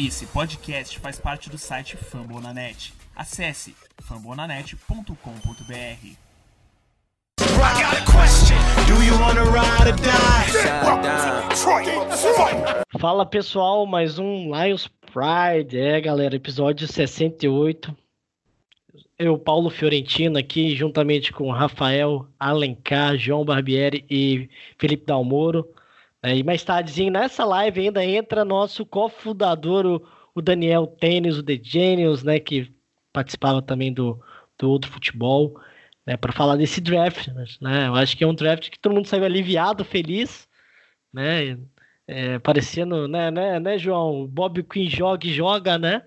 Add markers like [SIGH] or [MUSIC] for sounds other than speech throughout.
Esse podcast faz parte do site Fambonanet. Acesse fambonanet.com.br. Fala pessoal, mais um Lions Pride, é galera, episódio 68. Eu, Paulo Fiorentino, aqui juntamente com Rafael Alencar, João Barbieri e Felipe Dalmoro. É, e mais tardezinho, nessa live ainda entra nosso cofundador, o, o Daniel Tênis, o The Genius, né, que participava também do, do outro futebol, né, para falar desse draft. Né? Eu acho que é um draft que todo mundo saiu aliviado, feliz, né? É, parecendo, né, né, né, João? Bob Quinn joga e joga, né?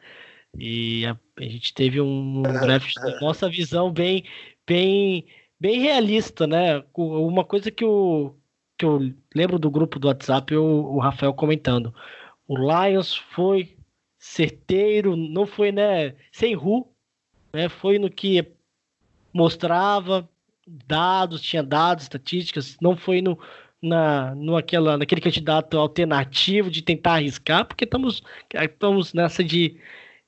E a, a gente teve um draft, nossa visão bem, bem, bem realista, né? Uma coisa que o, que eu lembro do grupo do WhatsApp, o, Rafael comentando. O Lions foi certeiro, não foi, né, sem ru, né, foi no que mostrava dados, tinha dados, estatísticas, não foi no, na, no aquela, naquele candidato alternativo de tentar arriscar, porque estamos, estamos nessa de,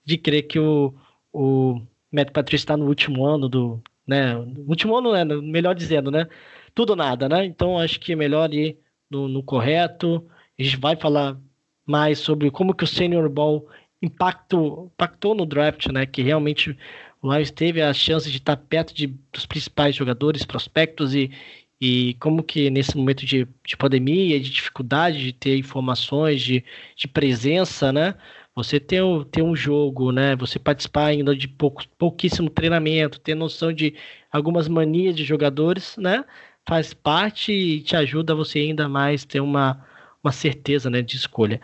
de crer que o, o Matt Patrício está no último ano do, né, último ano, né, melhor dizendo, né, tudo nada, né? Então acho que é melhor ir no, no correto. A gente vai falar mais sobre como que o Senior Ball impactou, impactou no draft, né? Que realmente o Lions teve a chance de estar perto de, dos principais jogadores, prospectos e, e como que nesse momento de, de pandemia, de dificuldade de ter informações, de, de presença, né? Você ter, ter um jogo, né? Você participar ainda de pouco, pouquíssimo treinamento, ter noção de algumas manias de jogadores, né? Faz parte e te ajuda você ainda mais ter uma, uma certeza né, de escolha.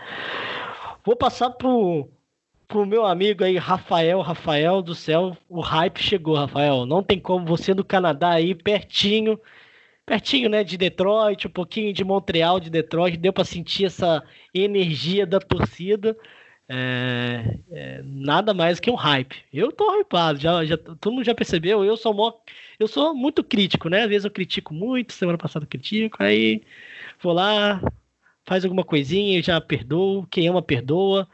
Vou passar pro, pro meu amigo aí, Rafael. Rafael do céu, o hype chegou, Rafael. Não tem como você no Canadá aí, pertinho, pertinho, né, de Detroit, um pouquinho de Montreal, de Detroit, deu para sentir essa energia da torcida. É, é, nada mais que um hype. Eu tô hypado, já, já, todo mundo já percebeu, eu sou, mó, eu sou muito crítico, né? Às vezes eu critico muito, semana passada eu critico, aí vou lá, faz alguma coisinha já perdoo, quem ama perdoa.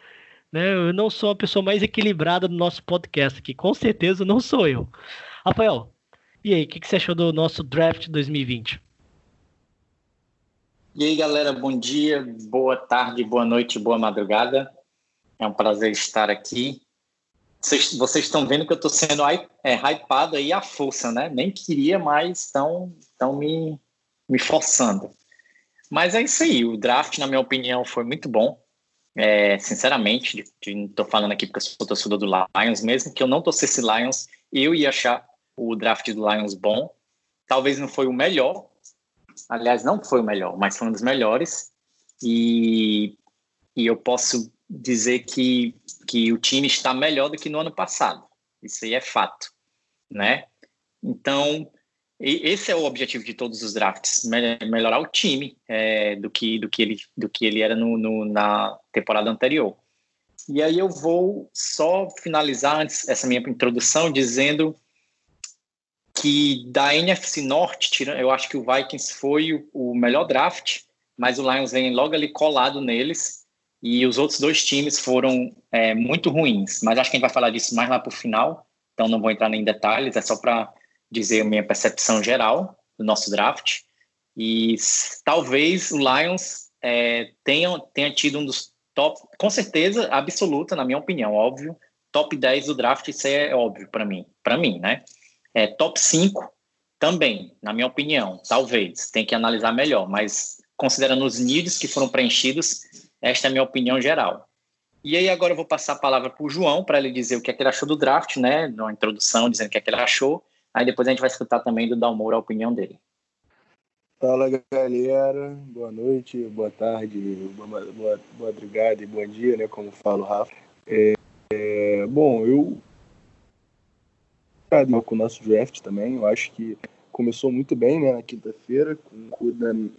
Né? Eu não sou a pessoa mais equilibrada do nosso podcast aqui, com certeza não sou eu. Rafael, e aí, o que, que você achou do nosso draft 2020? E aí, galera, bom dia, boa tarde, boa noite, boa madrugada. É um prazer estar aqui. Vocês, vocês estão vendo que eu estou sendo é, hypado aí à força, né? Nem queria, mas estão me, me forçando. Mas é isso aí. O draft, na minha opinião, foi muito bom. É, sinceramente, estou falando aqui porque eu sou torcedor do Lions, mesmo que eu não torcesse Lions, eu ia achar o draft do Lions bom. Talvez não foi o melhor, aliás, não foi o melhor, mas foi um dos melhores. E, e eu posso dizer que, que o time está melhor do que no ano passado. Isso aí é fato, né? Então, esse é o objetivo de todos os drafts, melhorar o time é, do, que, do, que ele, do que ele era no, no, na temporada anterior. E aí eu vou só finalizar antes essa minha introdução dizendo que da NFC Norte, eu acho que o Vikings foi o, o melhor draft, mas o Lions vem logo ali colado neles e os outros dois times foram é, muito ruins. Mas acho que a gente vai falar disso mais lá para o final, então não vou entrar em detalhes, é só para dizer a minha percepção geral do nosso draft. E talvez o Lions é, tenha, tenha tido um dos top, com certeza absoluta, na minha opinião, óbvio, top 10 do draft, isso é óbvio para mim, para mim, né? É, top 5 também, na minha opinião, talvez, tem que analisar melhor, mas considerando os needs que foram preenchidos, esta é a minha opinião geral. E aí agora eu vou passar a palavra para o João para ele dizer o que, é que ele achou do draft, né? Na introdução, dizendo o que, é que ele achou. Aí depois a gente vai escutar também do Dalmoro a opinião dele. Fala galera, boa noite, boa tarde, boa, boa, boa madrugada e bom dia, né? Como fala o Rafa. É, é, bom, eu com o nosso draft também, eu acho que começou muito bem né, na quinta-feira,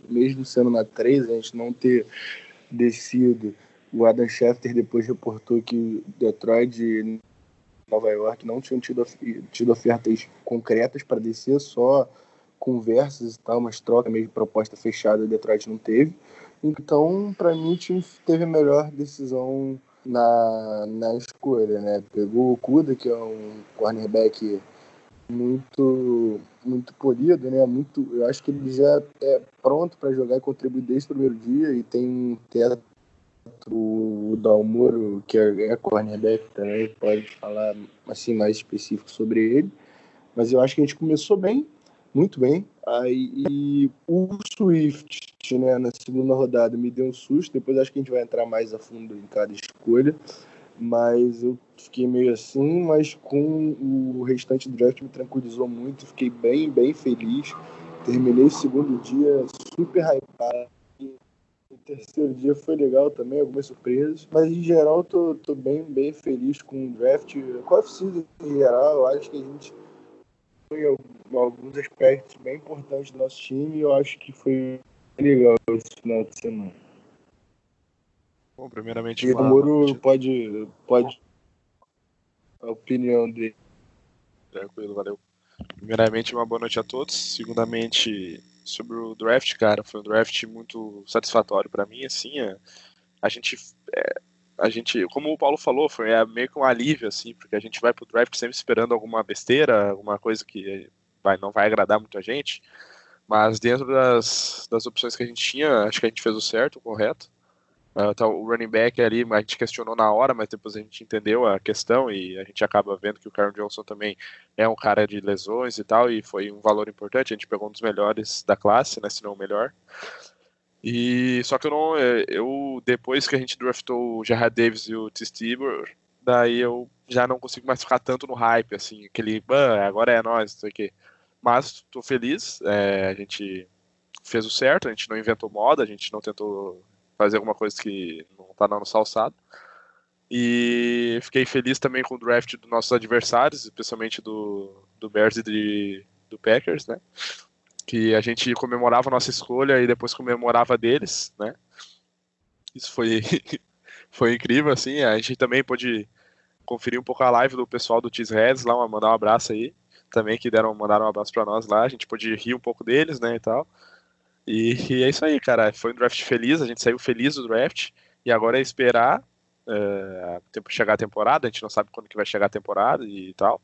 mesmo sendo na 3, a gente não ter descido. O Adam Schefter depois reportou que Detroit e Nova York não tinham tido, tido ofertas concretas para descer, só conversas e tal, mas troca mesmo proposta fechada, Detroit não teve. Então, para mim, o time teve a melhor decisão na, na escolha, né? Pegou o Kuda, que é um cornerback muito muito polido, né? Muito, eu acho que ele já é pronto para jogar e contribuir desde o primeiro dia e tem um teto o Dalmoro, que é, é cornerback também, pode falar assim mais específico sobre ele. Mas eu acho que a gente começou bem, muito bem. Aí e o Swift, né, na segunda rodada me deu um susto. Depois acho que a gente vai entrar mais a fundo em cada escolha mas eu fiquei meio assim, mas com o restante do draft me tranquilizou muito, fiquei bem, bem feliz. Terminei o segundo dia super hypado. O terceiro dia foi legal também, algumas surpresas, mas em geral tô, tô bem, bem feliz com o draft. Com a off em geral, eu acho que a gente foi alguns aspectos bem importantes do nosso time e eu acho que foi legal esse final de semana. Bom, primeiramente. E o Muro pode, pode. A opinião dele. Tranquilo, valeu. Primeiramente, uma boa noite a todos. Segundamente, sobre o draft, cara, foi um draft muito satisfatório para mim. Assim, a, é, a gente. É, a gente, como o Paulo falou, foi é, meio que um alívio, assim, porque a gente vai pro draft sempre esperando alguma besteira, alguma coisa que vai, não vai agradar muito a gente. Mas dentro das, das opções que a gente tinha, acho que a gente fez o certo, o correto. Uh, tá, o running back ali, a gente questionou na hora, mas depois a gente entendeu a questão e a gente acaba vendo que o Karen Johnson também é um cara de lesões e tal, e foi um valor importante. A gente pegou um dos melhores da classe, né, se não o melhor. E só que eu não, é, eu depois que a gente draftou o Gerard Davis e o T. Daí eu já não consigo mais ficar tanto no hype, assim, aquele, agora é nós, não sei o quê. Mas tô feliz, é, a gente fez o certo, a gente não inventou moda, a gente não tentou fazer alguma coisa que não está na nossa alçada. E fiquei feliz também com o draft dos nossos adversários, especialmente do, do Bears e de, do Packers, né? Que a gente comemorava a nossa escolha e depois comemorava deles, né? Isso foi, [LAUGHS] foi incrível, assim. A gente também pôde conferir um pouco a live do pessoal do Cheese Heads lá, mandar um abraço aí. Também que deram, mandaram um abraço para nós lá. A gente pôde rir um pouco deles, né, e tal. E, e, é isso aí, cara. Foi um draft feliz, a gente saiu feliz do draft. E agora é esperar uh, chegar a temporada. A gente não sabe quando que vai chegar a temporada e tal.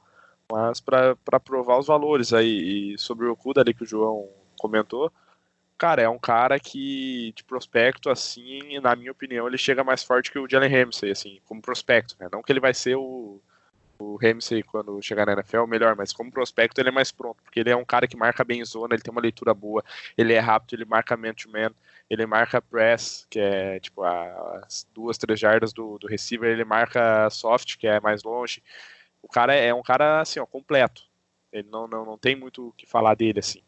Mas para provar os valores aí. E sobre o Okuda ali que o João comentou. Cara, é um cara que, de prospecto, assim, na minha opinião, ele chega mais forte que o Jalen Ramsey, assim, como prospecto, né? Não que ele vai ser o, o Ramsey quando chegar na NFL melhor, mas como prospecto ele é mais pronto, porque ele é um cara que marca bem zona, ele tem uma leitura boa, ele é rápido, ele marca man-to-man, ele marca press, que é tipo as duas, três jardas do, do receiver, ele marca soft, que é mais longe. O cara é, um cara assim, ó, completo. Ele não, não, não tem muito o que falar dele assim.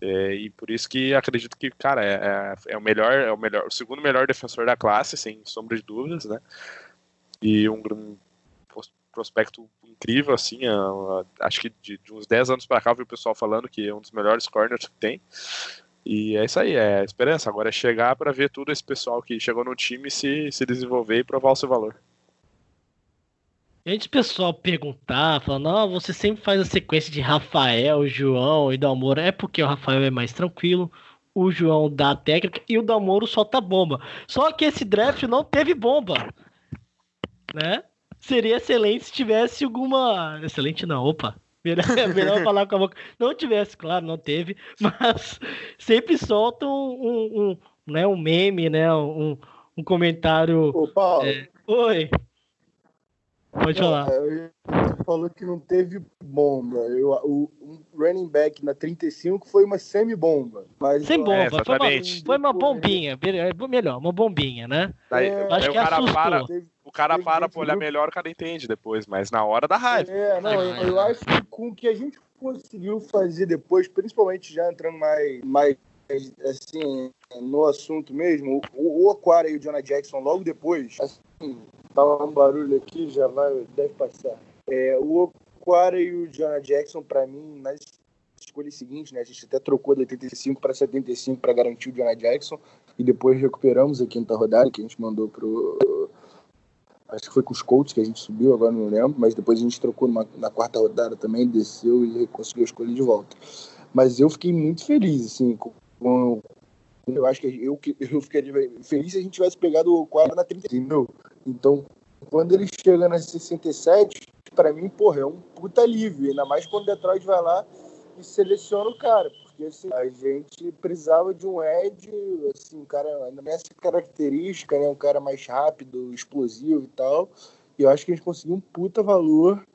É, e por isso que acredito que, cara, é, é, é, o melhor, é o melhor, o segundo melhor defensor da classe, sem sombra de dúvidas, né? E um prospecto incrível, assim, acho que de, de, uns 10 anos para cá eu vi o pessoal falando que é um dos melhores corners que tem. E é isso aí, é a esperança. Agora é chegar para ver tudo esse pessoal que chegou no time se, se desenvolver e provar o seu valor. Antes do pessoal perguntar, falando, oh, você sempre faz a sequência de Rafael, João e Dalmoro, é porque o Rafael é mais tranquilo, o João dá a técnica e o Dalmoro solta bomba. Só que esse draft não teve bomba, né? Seria excelente se tivesse alguma. Excelente não, opa. Melhor, [LAUGHS] melhor falar com a boca. Não tivesse, claro, não teve, [LAUGHS] mas sempre soltam um, um, um, né, um meme, né? Um, um comentário. Ô, Paulo. É... Oi. Pode falar. Você falou que não teve bomba. Eu, o, running back na 35 foi uma semi-bomba. Sem bomba, é, foi, uma, foi uma bombinha. Melhor, uma bombinha, né? Daí, é, acho que o cara assustou. para, o cara para pra olhar melhor, o cara entende depois, mas na hora da raiva. É, não, eu, eu acho que com o que a gente conseguiu fazer depois, principalmente já entrando mais, mais assim, no assunto mesmo, o, o Aquara e o Jonah Jackson logo depois, assim, tá um barulho aqui, já vai, deve passar. É, o Aquara e o Jonah Jackson, para mim, nas escolhas seguintes, né, a gente até trocou de 85 para 75 para garantir o Jonah Jackson, e depois recuperamos a quinta rodada, que a gente mandou pro acho que foi com os Colts que a gente subiu, agora não lembro, mas depois a gente trocou numa, na quarta rodada também, desceu e conseguiu escolher de volta. Mas eu fiquei muito feliz, assim, com eu acho que eu, eu ficaria feliz se a gente tivesse pegado o quadro na 30, entendeu? Então, quando ele chega na 67, para mim, porra, é um puta alívio. Ainda mais quando o Detroit vai lá e seleciona o cara. Porque assim, a gente precisava de um Ed, assim, um cara, ainda mais essa característica, né? Um cara mais rápido, explosivo e tal. E eu acho que a gente conseguiu um puta valor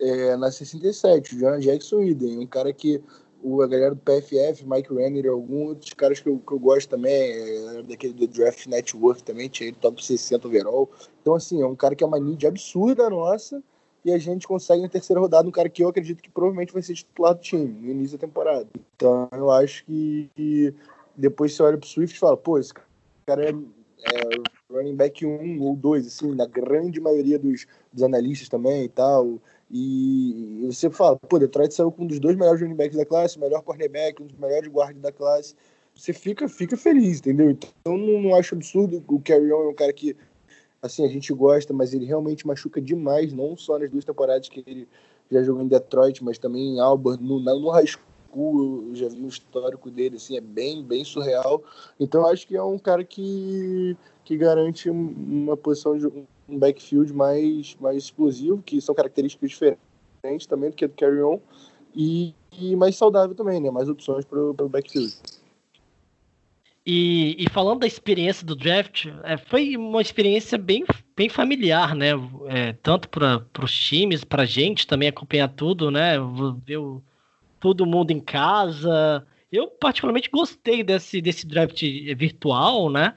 é, na 67. O John Jackson Iden, um cara que o, a galera do PFF, Mike Renner, alguns outros caras que eu, que eu gosto também, é, daquele do Draft Network também, tinha ele top 60 overall. Então, assim, é um cara que é uma need absurda nossa e a gente consegue na terceira rodada um cara que eu acredito que provavelmente vai ser titular do time no início da temporada. Então, eu acho que, que depois você olha pro Swift e fala, pô, esse cara é, é running back 1 ou 2, assim, na grande maioria dos, dos analistas também e tal. E, você fala, pô, Detroit saiu com um dos dois melhores running backs da classe, o melhor cornerback, um dos melhores guardas da classe. Você fica, fica feliz, entendeu? Então não, não acho absurdo. O Carry On é um cara que, assim, a gente gosta, mas ele realmente machuca demais, não só nas duas temporadas que ele já jogou em Detroit, mas também em Auburn, no, no high school, eu já vi um histórico dele, assim, é bem, bem surreal. Então acho que é um cara que, que garante uma posição de um backfield mais, mais explosivo, que são características diferentes também do que do carry on, e, e mais saudável também, né? Mais opções para o backfield. E, e, falando da experiência do draft, é, foi uma experiência bem, bem familiar, né? É, tanto para os times, para a gente também acompanhar tudo, né? Ver o, todo mundo em casa. Eu particularmente gostei desse, desse draft virtual, né?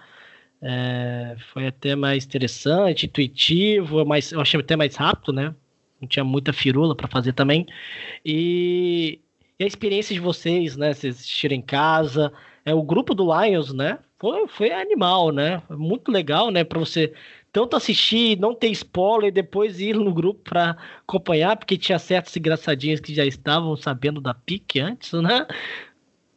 É, foi até mais interessante, intuitivo, mais, eu achei até mais rápido, né? Não tinha muita firula para fazer também. E, e, a experiência de vocês, né? Vocês assistiram em casa. É, o grupo do Lions, né? Foi, foi animal, né? Muito legal, né? Para você tanto assistir, não ter spoiler, e depois ir no grupo para acompanhar, porque tinha certos engraçadinhos que já estavam sabendo da pique antes, né?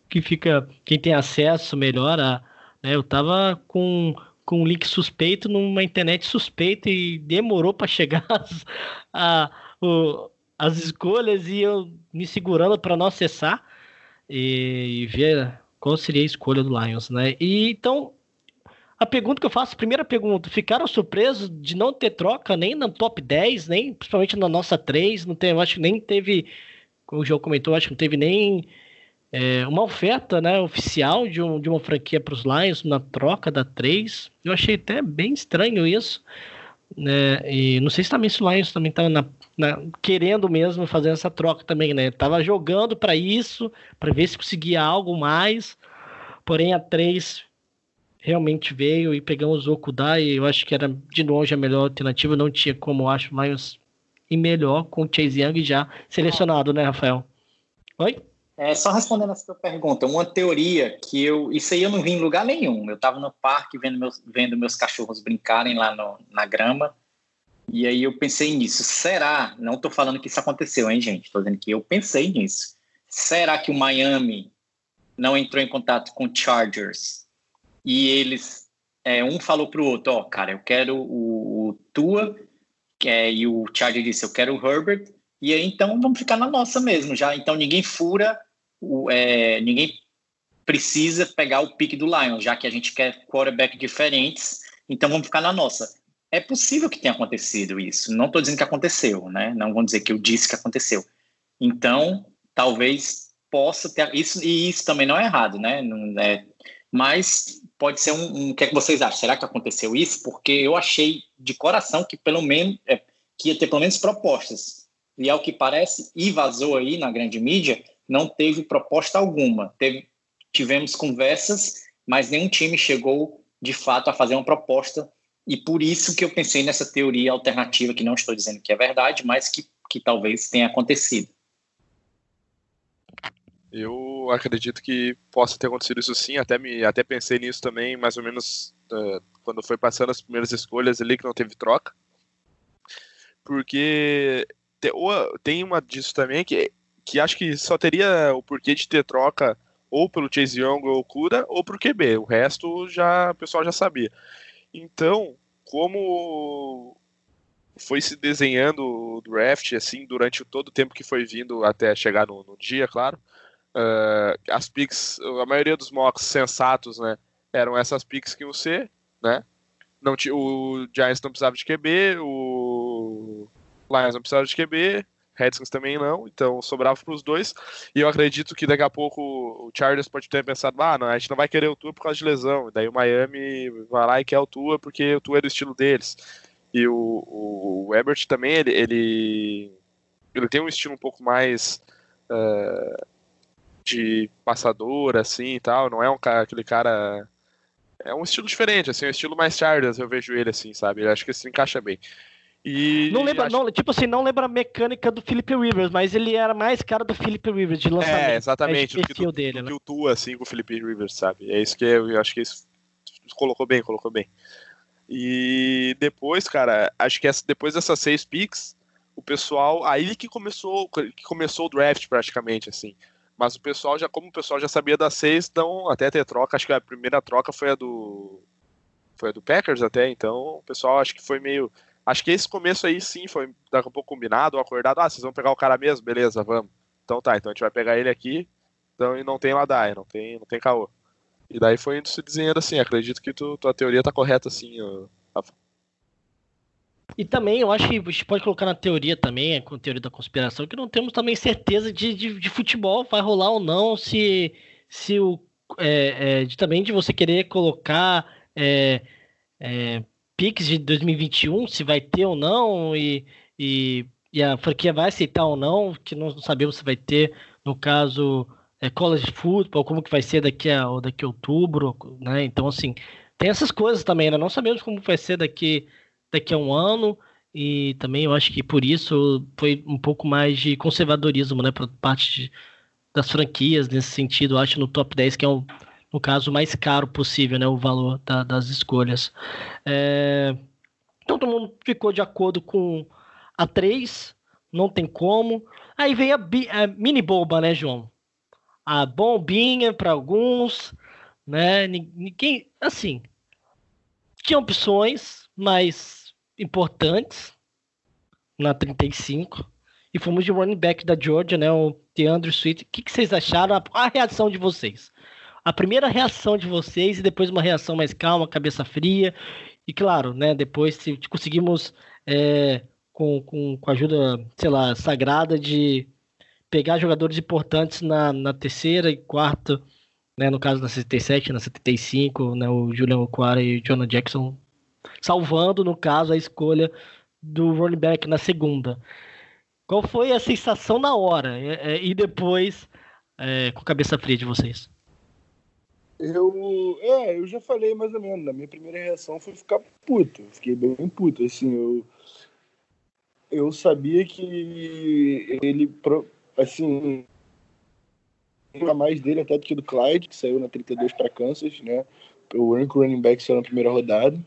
Que fica quem tem acesso melhor a né? Eu tava com, com um link suspeito numa internet suspeita e demorou para chegar [LAUGHS] as, a, o, as escolhas e eu me segurando para não acessar e, e, ver qual seria a escolha do Lions, né? E então a pergunta que eu faço, primeira pergunta, ficaram surpresos de não ter troca nem no top 10, nem principalmente na nossa 3, não tem, acho que nem teve, como o João comentou, acho que não teve nem é, uma oferta né, oficial de, um, de uma franquia para os Lions na troca da 3. Eu achei até bem estranho isso. Né? E não sei se também se o Lions também estava querendo mesmo fazer essa troca também, né? Tava jogando para isso, para ver se conseguia algo mais. Porém, a 3 realmente veio e pegamos o Okudai. Eu acho que era de longe a melhor alternativa. Não tinha como, acho, Lions e melhor com o Chase Young já selecionado, né, Rafael? Oi? É, só respondendo a sua pergunta, uma teoria que eu. Isso aí eu não vi em lugar nenhum. Eu estava no parque vendo meus, vendo meus cachorros brincarem lá no, na grama. E aí eu pensei nisso. Será? Não estou falando que isso aconteceu, hein, gente? Estou dizendo que eu pensei nisso. Será que o Miami não entrou em contato com o Chargers e eles. É, um falou para o outro: Ó, oh, cara, eu quero o, o Tua. É, e o Charger disse: Eu quero o Herbert. E aí então vamos ficar na nossa mesmo já. Então ninguém fura é, ninguém precisa pegar o pique do Lions, já que a gente quer quarterback diferentes, então vamos ficar na nossa. É possível que tenha acontecido isso. Não estou dizendo que aconteceu, né? Não vou dizer que eu disse que aconteceu. Então, talvez possa ter isso e isso também não é errado, né? Não é, mas pode ser um, um, o que é que vocês acham? Será que aconteceu isso? Porque eu achei de coração que pelo menos é, que ia ter pelo menos propostas. E ao que parece, e vazou aí na grande mídia, não teve proposta alguma. Teve, tivemos conversas, mas nenhum time chegou de fato a fazer uma proposta. E por isso que eu pensei nessa teoria alternativa, que não estou dizendo que é verdade, mas que, que talvez tenha acontecido. Eu acredito que possa ter acontecido isso sim, até, me, até pensei nisso também, mais ou menos uh, quando foi passando as primeiras escolhas ali que não teve troca. Porque tem uma disso também que que acho que só teria o porquê de ter troca ou pelo Chase Young ou Cura ou pro QB. O resto já o pessoal já sabia. Então, como foi se desenhando o draft assim durante todo o tempo que foi vindo até chegar no, no dia, claro. Uh, as picks, a maioria dos mocks sensatos, né, eram essas picks que iam ser, né? não o Giants não precisava de QB, o Lions não precisava de QB, Redskins também não, então sobrava para os dois. E eu acredito que daqui a pouco o Chargers pode ter pensado: ah, não, a gente não vai querer o Tua por causa de lesão. E daí o Miami vai lá e quer o Tua porque o Tua é do estilo deles. E o, o, o Ebert também, ele, ele, ele, tem um estilo um pouco mais uh, de passador, assim e tal. Não é um cara, aquele cara. É um estilo diferente, assim, um estilo mais Chargers, eu vejo ele assim, sabe? Eu acho que isso encaixa bem. E não lembra, acho... não, tipo assim, não lembra a mecânica do Philip Rivers, mas ele era mais cara do Philip Rivers de lançamento. É, exatamente, do que, do, dele, do né? que o Tua, assim, com o Philip Rivers, sabe? É isso que eu, eu acho que isso colocou bem, colocou bem. E depois, cara, acho que essa, depois dessas seis picks, o pessoal, aí que começou, que começou o draft praticamente, assim. Mas o pessoal já, como o pessoal já sabia das seis, então até ter troca, acho que a primeira troca foi a do foi a do Packers até, então o pessoal acho que foi meio Acho que esse começo aí sim foi daqui a pouco combinado, acordado. Ah, vocês vão pegar o cara mesmo? Beleza, vamos. Então tá, então a gente vai pegar ele aqui. Então e não tem ladaia, não tem, não tem caô. E daí foi indo se desenhando assim. Acredito que tu, tua teoria tá correta assim, Rafa. E também eu acho que a gente pode colocar na teoria também, com a teoria da conspiração, que não temos também certeza de, de, de futebol vai rolar ou não, se, se o. É, é, de, também de você querer colocar é, Pix de 2021, se vai ter ou não, e, e, e, a franquia vai aceitar ou não, que não sabemos se vai ter, no caso, é, college football, como que vai ser daqui a, daqui a outubro, né? Então, assim, tem essas coisas também, né? Não sabemos como vai ser daqui, daqui a um ano, e também eu acho que por isso foi um pouco mais de conservadorismo, né, por parte de, das franquias nesse sentido, acho, no top 10, que é um no caso, mais caro possível, né, o valor da, das escolhas. É, então todo mundo ficou de acordo com a 3, não tem como. Aí vem a, a mini bomba, né, João? A bombinha para alguns, né? Ninguém, assim, tinha opções mais importantes na 35 e fomos de running back da Georgia, né? O DeAndre Swift. O que, que vocês acharam? A reação de vocês? A primeira reação de vocês e depois uma reação mais calma, cabeça fria. E claro, né, depois se conseguimos, é, com, com, com a ajuda, sei lá, sagrada de pegar jogadores importantes na, na terceira e quarta, né, no caso na 77, na 75, né, o Julian Okwara e o Jonah Jackson, salvando, no caso, a escolha do running back na segunda. Qual foi a sensação na hora é, é, e depois é, com a cabeça fria de vocês? Eu, é, eu já falei mais ou menos. A minha primeira reação foi ficar puto. fiquei bem puto. Assim, eu, eu sabia que ele, assim, a mais dele até do que do Clyde, que saiu na 32 para Kansas, né? O único running back saiu na primeira rodada.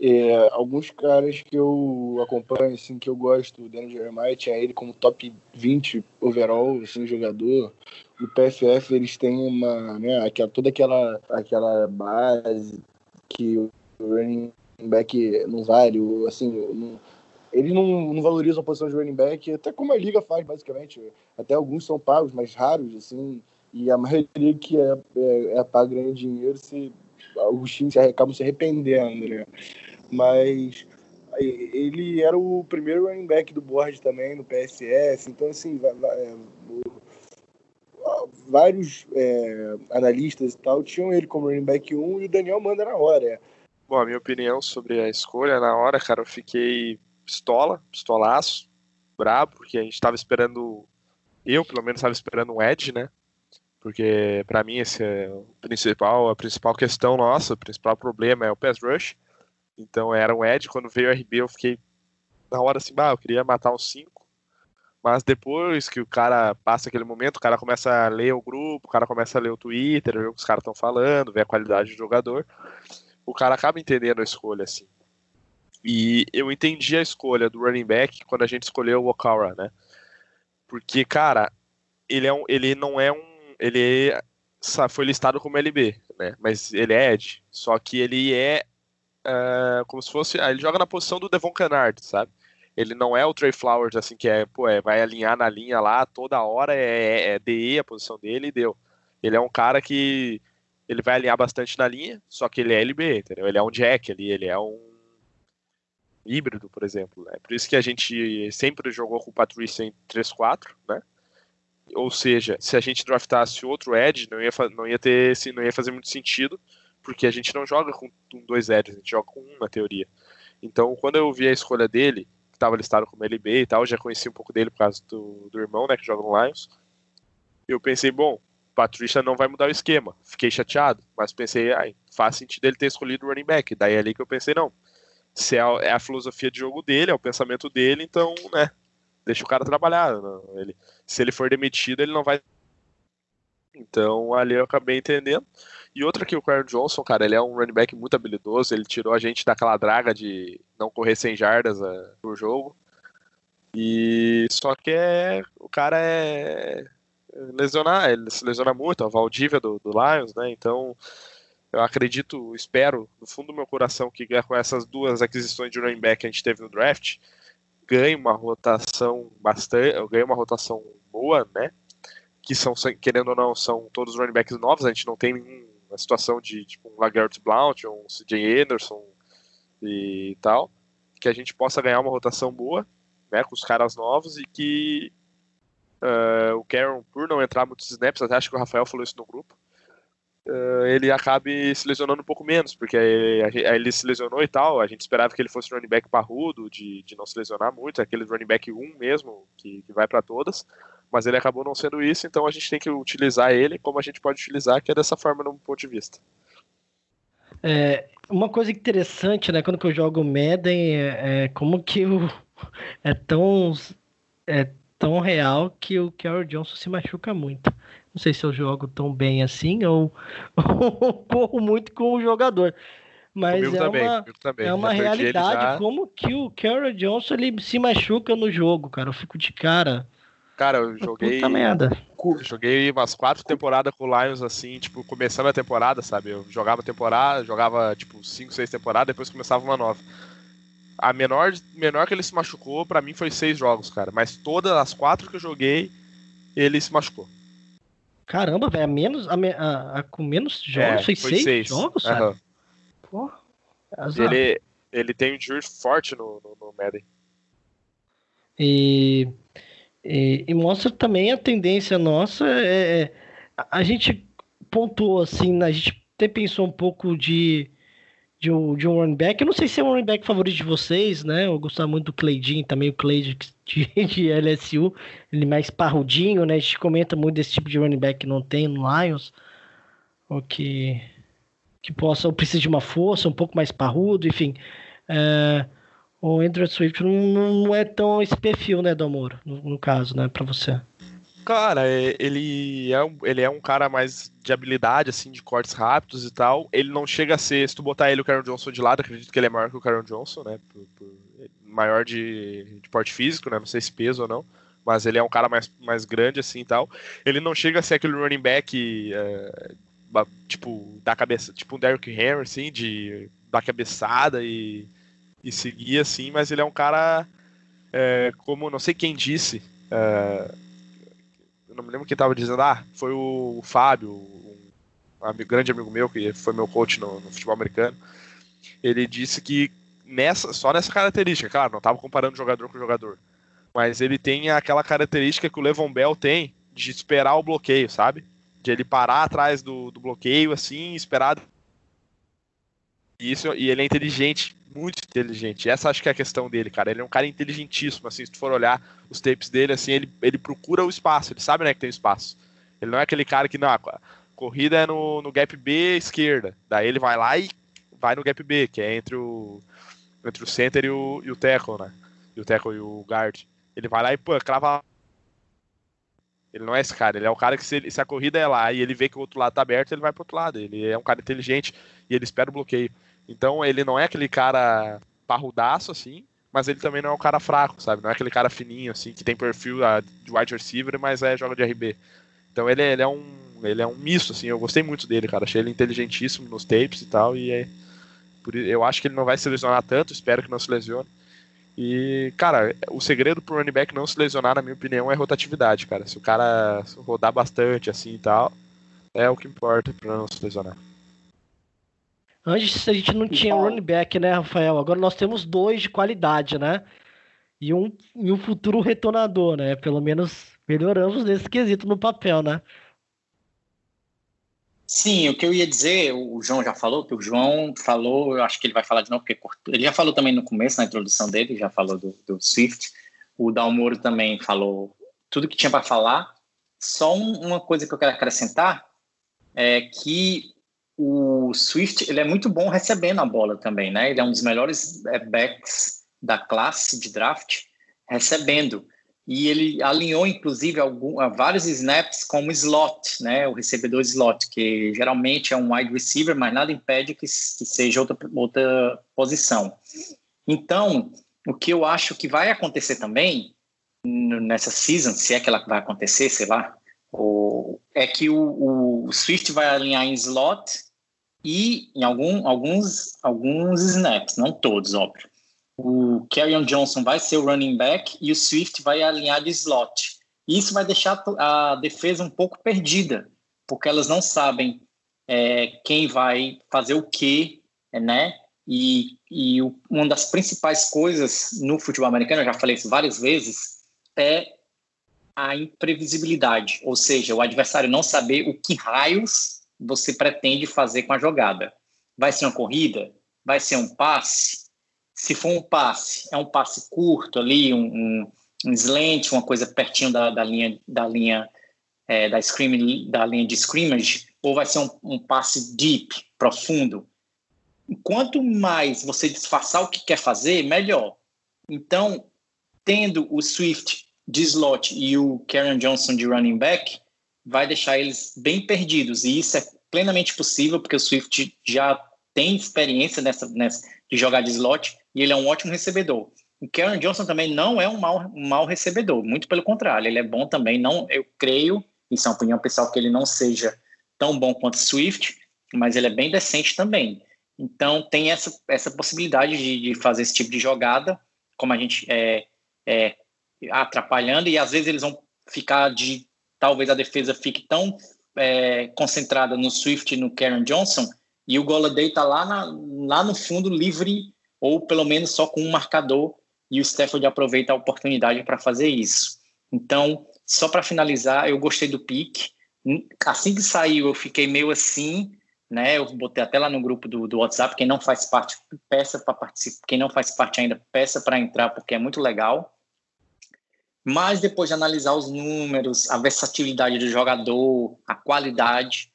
É, alguns caras que eu acompanho, assim, que eu gosto, o Daniel Jeremiah, tinha ele como top 20 overall, assim, jogador. O PFF, eles têm uma, né, aquela, toda aquela, aquela base que o running back não vale, assim, não, eles não, não valorizam a posição de running back, até como a liga faz, basicamente. Até alguns são pagos, mas raros, assim, e a maioria que é, é, é paga grande dinheiro, se, os times acabam se arrependendo, né? Mas ele era o primeiro running back do board também no PSS, então assim, é, vários é, analistas e tal tinham ele como running back 1 e o Daniel manda na hora. É. Bom, a minha opinião sobre a escolha na hora, cara, eu fiquei pistola, pistolaço, brabo, porque a gente tava esperando, eu pelo menos estava esperando um Edge, né? Porque para mim esse é o principal, a principal questão nossa, o principal problema é o pass rush. Então era um Ed, quando veio o RB eu fiquei na hora assim, bah, eu queria matar uns 5. Mas depois que o cara passa aquele momento, o cara começa a ler o grupo, o cara começa a ler o Twitter, ver o que os caras estão falando, ver a qualidade do jogador, o cara acaba entendendo a escolha, assim. E eu entendi a escolha do running back quando a gente escolheu o Okara, né? Porque, cara, ele, é um, ele não é um. Ele é, foi listado como LB, né? Mas ele é Ed. Só que ele é uh, como se fosse. Ah, ele joga na posição do Devon Kennard, sabe? Ele não é o Trey Flowers, assim, que é, pô, é, vai alinhar na linha lá toda hora, é, é, é DE a posição dele e deu. Ele é um cara que ele vai alinhar bastante na linha, só que ele é LB, entendeu? Ele é um jack ali, ele é um híbrido, por exemplo. Né? Por isso que a gente sempre jogou com o Patrícia em 3-4, né? Ou seja, se a gente draftasse outro Edge, não ia, não ia ter, não ia fazer muito sentido, porque a gente não joga com dois Edges, a gente joga com um na teoria. Então, quando eu vi a escolha dele, que estava listado como LB e tal, já conheci um pouco dele por causa do, do irmão, né, que joga no Lions. Eu pensei, bom, Patrícia não vai mudar o esquema. Fiquei chateado, mas pensei, ai, faz sentido ele ter escolhido o running back. Daí é ali que eu pensei, não, se é a, é a filosofia de jogo dele, é o pensamento dele, então, né, deixa o cara trabalhar. Ele, se ele for demitido, ele não vai. Então ali eu acabei entendendo. E outra que o Karen Johnson, cara, ele é um running back muito habilidoso, ele tirou a gente daquela draga de não correr 100 jardas uh, por jogo. E só que é, o cara é lesionar, ele se lesiona muito, a Valdívia do, do Lions, né? Então eu acredito, espero, no fundo do meu coração, que com essas duas aquisições de running back que a gente teve no draft, ganhe uma rotação bastante, ganhe uma rotação boa, né? Que são, querendo ou não, são todos running backs novos, a gente não tem nenhuma situação de tipo um Lagarde Blount, um CJ Anderson e tal, que a gente possa ganhar uma rotação boa, né, com os caras novos e que uh, o Karen, por não entrar muitos snaps, até acho que o Rafael falou isso no grupo, uh, ele acabe se lesionando um pouco menos, porque aí, ele se lesionou e tal, a gente esperava que ele fosse running back parrudo, de, de não se lesionar muito, aquele running back 1 mesmo, que, que vai para todas, mas ele acabou não sendo isso, então a gente tem que utilizar ele como a gente pode utilizar, que é dessa forma no ponto de vista. É, uma coisa interessante, né, quando eu jogo Madden, é, é como que o, é tão é tão real que o Carol Johnson se machuca muito. Não sei se eu jogo tão bem assim ou, [LAUGHS] ou corro muito com o jogador. Mas é também, uma, é uma realidade já... como que o Carol Johnson ele se machuca no jogo, cara. Eu fico de cara. Cara, eu joguei. Puta merda. Joguei umas quatro temporadas com o Lions, assim, tipo, começando a temporada, sabe? Eu jogava temporada, jogava, tipo, cinco, seis temporadas, depois começava uma nova. A menor, menor que ele se machucou, para mim, foi seis jogos, cara. Mas todas as quatro que eu joguei, ele se machucou. Caramba, velho, menos, a, a, a, com menos jogos, é, foi, foi seis, seis, jogos, uhum. sabe? Pô, ele, ele tem um injury forte no, no, no Madden. E, e, e, mostra também a tendência nossa. É, é a, gente pontuou assim, a gente até pensou um pouco de de um, de um running back. Eu não sei se é um running back favorito de vocês, né? Eu gostava muito do Cleidinho, também o Cleid [LAUGHS] de, de LSU, ele mais parrudinho, né? A gente comenta muito desse tipo de running back que não tem no Lions, ou que, que possa, ou precisa de uma força um pouco mais parrudo, enfim. É, o Andrew Swift não, não, é tão esse perfil, né, do amor, no, no caso, né, para você. Cara, é, ele é, um, ele é um cara mais de habilidade, assim, de cortes rápidos e tal. Ele não chega a ser, se tu botar ele e o Karen Johnson de lado, acredito que ele é maior que o Karen Johnson, né? Por, por, maior de, de porte físico, né? Não sei se peso ou não. Mas ele é um cara mais, mais grande, assim e tal. Ele não chega a ser aquele running back, é, tipo, da cabeça, tipo um Derrick Henry, assim, de dar cabeçada e, e seguir, assim. Mas ele é um cara, é, como não sei quem disse. É, não me lembro quem tava dizendo, ah, foi o Fábio, um amigo, grande amigo meu, que foi meu coach no, no, futebol americano. Ele disse que nessa, só nessa característica, claro, não tava comparando jogador com jogador, mas ele tem aquela característica que o Levon Bell tem de esperar o bloqueio, sabe? De ele parar atrás do, do bloqueio, assim, esperar. Isso, e ele é inteligente muito inteligente. Essa acho que é a questão dele, cara. Ele é um cara inteligentíssimo, assim, se tu for olhar os tapes dele, assim, ele, ele procura o espaço, ele sabe, né, que tem espaço. Ele não é aquele cara que, não, corrida é no, no gap B esquerda. Daí ele vai lá e vai no gap B, que é entre o, entre o center e o, e o tackle, né? E o tackle e o guard. Ele vai lá e, pô, crava ele não é esse cara, ele é o cara que se, se, a corrida é lá e ele vê que o outro lado tá aberto, ele vai pro outro lado. Ele é um cara inteligente e ele espera o bloqueio. Então ele não é aquele cara parrudaço, assim, mas ele também não é um cara fraco, sabe? Não é aquele cara fininho, assim, que tem perfil ah, de wide receiver, mas é joga de RB. Então ele, ele é um ele é um misto, assim, eu gostei muito dele, cara. Achei ele inteligentíssimo nos tapes e tal, e é, por, eu acho que ele não vai se lesionar tanto, espero que não se lesione. E, cara, o segredo pro running back não se lesionar, na minha opinião, é rotatividade, cara. Se o cara rodar bastante, assim e tal, é o que importa para não se lesionar. Antes a gente não tinha Bom. running back, né, Rafael? Agora nós temos dois de qualidade, né? E um, e um futuro retornador, né? Pelo menos melhoramos nesse quesito no papel, né? Sim, o que eu ia dizer, o João já falou, que o João falou, eu acho que ele vai falar de novo, porque ele já falou também no começo, na introdução dele, já falou do, do Swift. O Dalmoro também falou tudo que tinha para falar. Só um- uma coisa que eu quero acrescentar é que o Swift ele é muito bom recebendo a bola também, né? Ele é um dos melhores é, backs da classe de draft recebendo. E ele alinhou, inclusive, algum, vários snaps como slot, né? O recebedor slot, que geralmente é um wide receiver, mas nada impede que, que seja outra, outra posição. Então, o que eu acho que vai acontecer também nessa season, se é que ela vai acontecer, sei lá, o, é que o, o Swift vai alinhar em slot e em algum, alguns, alguns snaps, não todos, óbvio. O Kerryon Johnson vai ser o running back e o Swift vai alinhar de slot. Isso vai deixar a defesa um pouco perdida, porque elas não sabem é, quem vai fazer o quê, né? E, e o- uma das principais coisas no futebol americano, eu já falei isso várias vezes, é a imprevisibilidade, ou seja, o adversário não saber o que raios você pretende fazer com a jogada. Vai ser uma corrida? Vai ser um passe? Se for um passe, é um passe curto ali, um, um, um slant, uma coisa pertinho da, da linha da linha é, da, scream, da linha de scrimmage, ou vai ser um, um passe deep, profundo. Quanto mais você disfarçar o que quer fazer, melhor. Então, tendo o Swift de slot e o Karen Johnson de running back, vai deixar eles bem perdidos. E isso é plenamente possível, porque o Swift já tem experiência nessa, nessa, de jogar de slot e ele é um ótimo recebedor. O Karen Johnson também não é um mau, um mau recebedor, muito pelo contrário, ele é bom também. Não, eu creio, isso é uma opinião pessoal, que ele não seja tão bom quanto Swift, mas ele é bem decente também. Então tem essa, essa possibilidade de, de fazer esse tipo de jogada, como a gente é, é, atrapalhando, e às vezes eles vão ficar de. Talvez a defesa fique tão é, concentrada no Swift e no Karen Johnson, e o Goladay está lá, lá no fundo livre, ou pelo menos só com um marcador, e o Stafford aproveita a oportunidade para fazer isso. Então, só para finalizar, eu gostei do pique. Assim que saiu, eu fiquei meio assim, né? Eu botei até lá no grupo do, do WhatsApp. Quem não faz parte, peça para participar. Quem não faz parte ainda, peça para entrar, porque é muito legal. Mas depois de analisar os números, a versatilidade do jogador, a qualidade,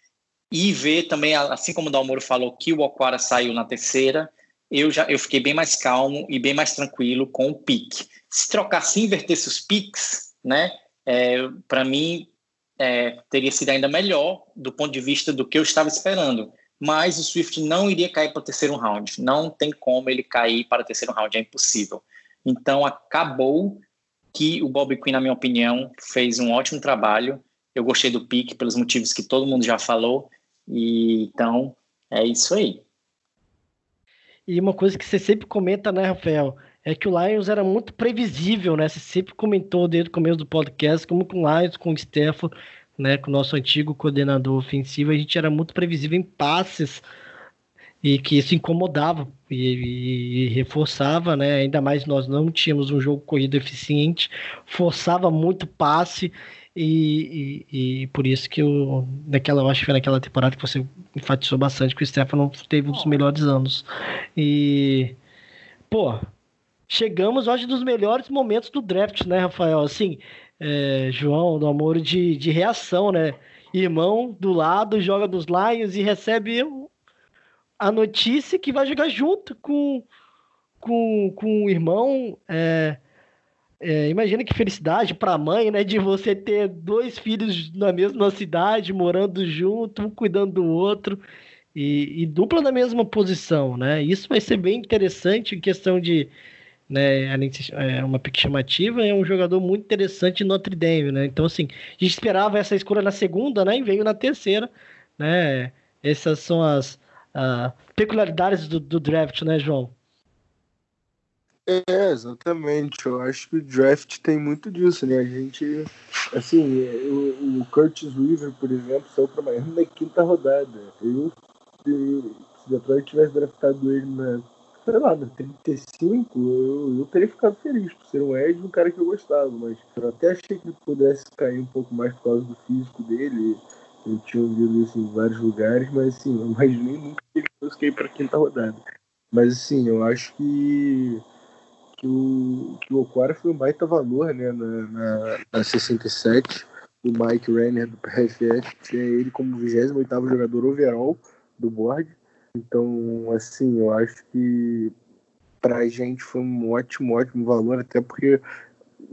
e ver também, assim como o Dalmoro falou, que o Okwara saiu na terceira, eu já eu fiquei bem mais calmo e bem mais tranquilo com o pique. Se trocasse, invertesse os piques, né? É, para mim é, teria sido ainda melhor do ponto de vista do que eu estava esperando. Mas o Swift não iria cair para o terceiro round. Não tem como ele cair para o terceiro round, é impossível. Então acabou que o Bob Quinn, na minha opinião, fez um ótimo trabalho. Eu gostei do pique pelos motivos que todo mundo já falou. E então é isso aí. E uma coisa que você sempre comenta, né, Rafael, é que o Lions era muito previsível, né? Você sempre comentou desde o começo do podcast, como com o Lions, com o Stafford, né, com o nosso antigo coordenador ofensivo, a gente era muito previsível em passes e que isso incomodava e, e, reforçava, né? Ainda mais nós não tínhamos um jogo corrido eficiente, forçava muito passe e, e, e, por isso que eu, naquela, eu acho que foi naquela temporada que você enfatizou bastante que o Stefano teve um dos melhores anos. E, pô, chegamos hoje dos melhores momentos do draft, né, Rafael? Assim, é, João, do amor de, de reação, né? Irmão do lado, joga dos Lions e recebe a notícia que vai jogar junto com, com, com o irmão. É, é, imagina que felicidade para a mãe, né? De você ter dois filhos na mesma cidade, morando junto, um cuidando do outro, e, e, dupla na mesma posição, né? Isso vai ser bem interessante em questão de. Né, é uma pique chamativa, é um jogador muito interessante Notre Dame, né? Então, assim, a gente esperava essa escolha na segunda, né? E veio na terceira, né? Essas são as uh, peculiaridades do, do draft, né, João? É, exatamente. Eu acho que o draft tem muito disso, né? A gente, assim, o, o Curtis Weaver, por exemplo, saiu para Miami na quinta rodada. Eu, se, se Detroit tivesse draftado ele na, sei lá, na 35, eu, eu teria ficado feliz por ser um Ed um cara que eu gostava, mas eu até achei que ele pudesse cair um pouco mais por causa do físico dele. Eu tinha ouvido isso em vários lugares, mas assim, eu imaginei nunca que ele fosse cair para quinta rodada. Mas assim, eu acho que que o, que o Okwara foi um baita valor né, na, na, na 67. O Mike Renner do PFF tinha ele como 28 jogador overall do board. Então, assim, eu acho que pra gente foi um ótimo, ótimo valor, até porque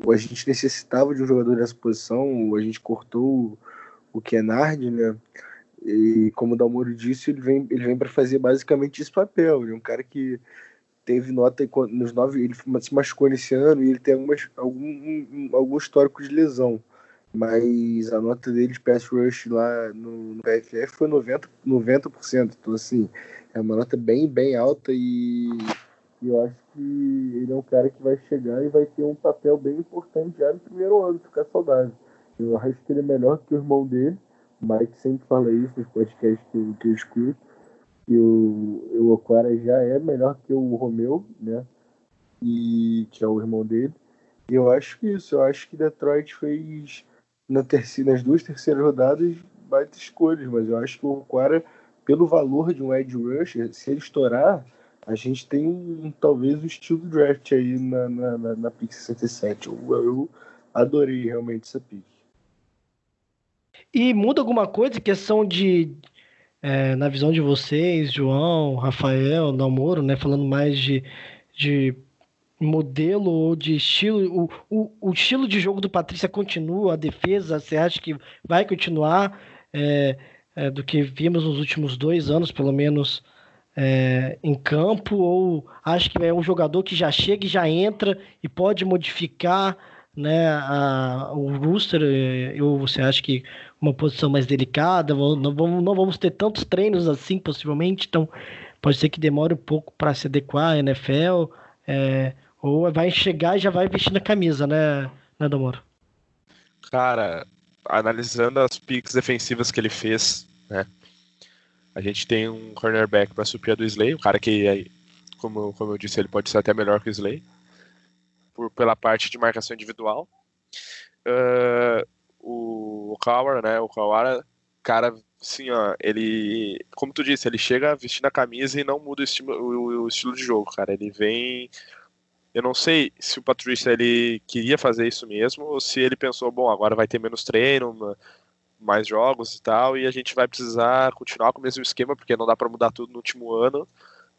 a gente necessitava de um jogador nessa posição, a gente cortou o Kenard, né? E como o Dalmoro disse, ele vem, ele vem para fazer basicamente esse papel. Ele é um cara que teve nota nos nove, ele se machucou nesse ano e ele tem algumas, algum, algum histórico de lesão. Mas a nota dele de pass rush lá no, no PFF foi 90%, 90%. Então, assim, é uma nota bem, bem alta e eu acho que ele é um cara que vai chegar e vai ter um papel bem importante já no primeiro ano, ficar saudável. Eu acho que ele é melhor que o irmão dele. O Mike sempre fala isso nos podcasts que eu, que eu escuto que o, o Okwara já é melhor que o Romeu, né? E que é o irmão dele. E eu acho que isso, eu acho que Detroit fez na terceira, nas duas terceiras rodadas baita escolhas, mas eu acho que o Okwara, pelo valor de um edge rusher, se ele estourar, a gente tem um, talvez um estilo draft aí na, na, na, na pick 67. Eu, eu adorei realmente essa pick. E muda alguma coisa, questão de, é, na visão de vocês, João, Rafael, Namoro, né, falando mais de, de modelo ou de estilo, o, o, o, estilo de jogo do Patrícia continua, a defesa, você acha que vai continuar é, é, do que vimos nos últimos dois anos, pelo menos, é, em campo, ou acha que é um jogador que já chega e já entra e pode modificar né, a, o roster, ou você acha que uma posição mais delicada, não vamos, não vamos ter tantos treinos assim, possivelmente, então pode ser que demore um pouco para se adequar à NFL, é, ou vai chegar e já vai vestindo a camisa, né, né Damoro? Cara, analisando as picks defensivas que ele fez, né, a gente tem um cornerback para suprir a do Slay, um cara que, como, como eu disse, ele pode ser até melhor que o Slay, por, pela parte de marcação individual. Uh, o Kawara, né? O Kawara, cara, assim, ó, ele, como tu disse, ele chega vestindo a camisa e não muda o estilo, o, o estilo de jogo, cara. Ele vem eu não sei se o Patrícia ele queria fazer isso mesmo ou se ele pensou, bom, agora vai ter menos treino, mais jogos e tal, e a gente vai precisar continuar com o mesmo esquema porque não dá para mudar tudo no último ano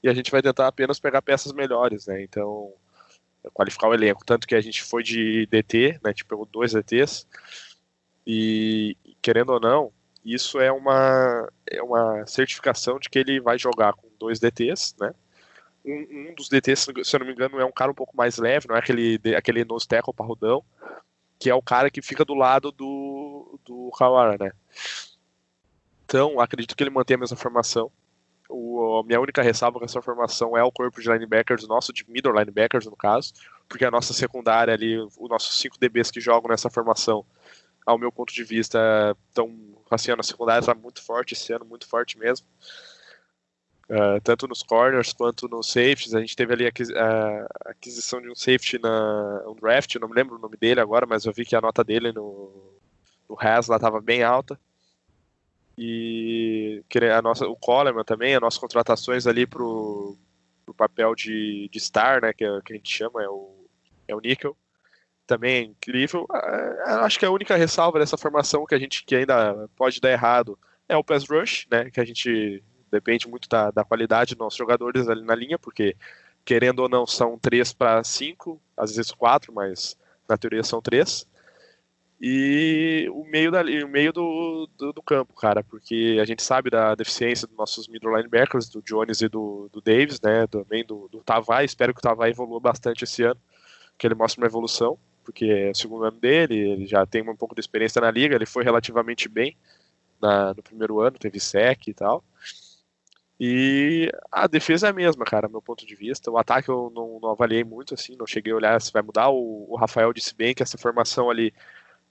e a gente vai tentar apenas pegar peças melhores, né? Então, qualificar o elenco, tanto que a gente foi de DT, né? A gente pegou dois DTs e, querendo ou não, isso é uma, é uma certificação de que ele vai jogar com dois DTs, né? Um, um dos DTs, se eu não me engano, é um cara um pouco mais leve, não é aquele, aquele nose tackle parrudão, que é o cara que fica do lado do, do Kawara, né? Então, acredito que ele mantém a mesma formação. O, a minha única ressalva com essa formação é o corpo de linebackers, nosso de middle linebackers, no caso, porque a nossa secundária ali, os nossos 5 DBs que jogam nessa formação, ao meu ponto de vista, estão assim, a secundária está muito forte esse ano, muito forte mesmo. Uh, tanto nos corners quanto nos safeties. A gente teve ali a aquisição de um safety na um draft, não me lembro o nome dele agora, mas eu vi que a nota dele no, no Has lá estava bem alta. E a nossa, o Coleman também, as nossas contratações ali pro, pro papel de, de star, né, que, que a gente chama, é o, é o Nickel também é incrível. É, acho que a única ressalva dessa formação que a gente que ainda pode dar errado é o pass rush, né? Que a gente depende muito da, da qualidade dos nossos jogadores ali na linha, porque querendo ou não são três para cinco, às vezes quatro, mas na teoria são três. E o meio, da, o meio do, do, do, campo, cara, porque a gente sabe da deficiência dos nossos middle linebackers, do Jones e do, do Davis, né? Também do, do Tavai. Espero que o Tavai evolua bastante esse ano, que ele mostre uma evolução porque é o segundo ano dele, ele já tem um pouco de experiência na liga, ele foi relativamente bem na, no primeiro ano, teve sec e tal. E a defesa é a mesma, cara, meu ponto de vista. O ataque eu não, não avaliei muito, assim, não cheguei a olhar se vai mudar. O, o, Rafael disse bem que essa formação ali,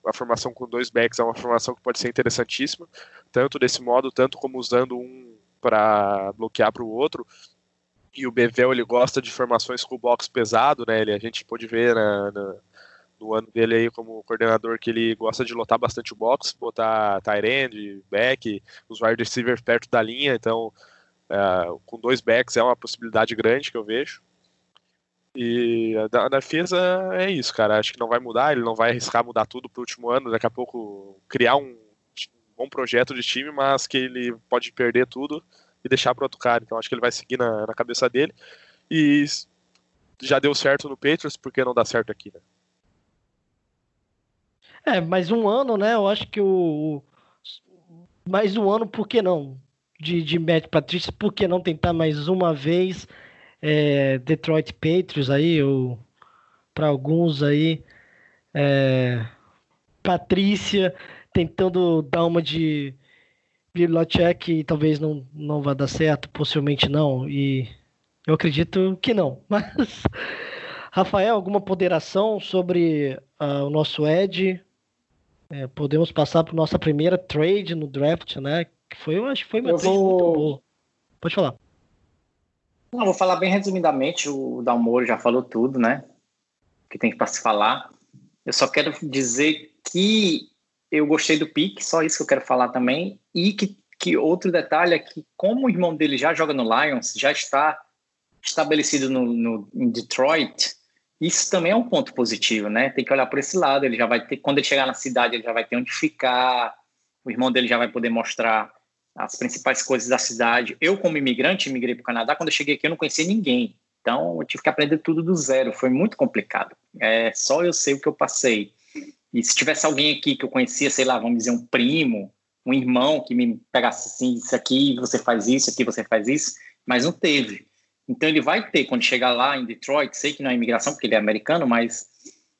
a formação com dois backs, é uma formação que pode ser interessantíssima, tanto desse modo, tanto como usando um para bloquear para o outro. E o Bevel ele gosta de formações com box pesado, né? Ele, a gente pode ver na, na, no ano dele aí como coordenador que ele gosta de lotar bastante o box, botar tight end, back, os wide receivers perto da linha, então é, com dois backs é uma possibilidade grande que eu vejo. E a, defesa é isso, cara. Acho que não vai mudar, ele não vai arriscar mudar tudo pro último ano, daqui a pouco criar um bom projeto de time, mas que ele pode perder tudo e deixar para outro cara. Então acho que ele vai seguir na, na, cabeça dele. E já deu certo no Patriots, por que não dá certo aqui, né? É, mais um ano, né? Eu acho que o. Mais um ano, por que não? de, de Matt Patrícia, por que não tentar mais uma vez é, Detroit Patriots aí, ou para alguns aí, é, Patrícia tentando dar uma de Bibliotech e talvez não, não vá dar certo, possivelmente não, e eu acredito que não, [LAUGHS] mas Rafael, alguma ponderação sobre uh, o nosso Ed? É, podemos passar para nossa primeira trade no draft, né? Foi, eu acho que foi uma trade vou... muito boa. Pode falar. Não, vou falar bem resumidamente. O Dalmoro já falou tudo, né? Que tem para se falar. Eu só quero dizer que eu gostei do pique, só isso que eu quero falar também. E que, que outro detalhe é que, como o irmão dele já joga no Lions, já está estabelecido no, no, em Detroit, isso também é um ponto positivo, né? Tem que olhar por esse lado. Ele já vai ter, quando ele chegar na cidade, ele já vai ter onde ficar. O irmão dele já vai poder mostrar as principais coisas da cidade. Eu, como imigrante, imigrei para o Canadá. Quando eu cheguei aqui, eu não conhecia ninguém. Então, eu tive que aprender tudo do zero. Foi muito complicado. É, só eu sei o que eu passei. E se tivesse alguém aqui que eu conhecia, sei lá, vamos dizer, um primo, um irmão que me pegasse assim, isso aqui você faz isso, aqui você faz isso, mas não teve. Então, ele vai ter, quando chegar lá em Detroit, sei que não é imigração, porque ele é americano, mas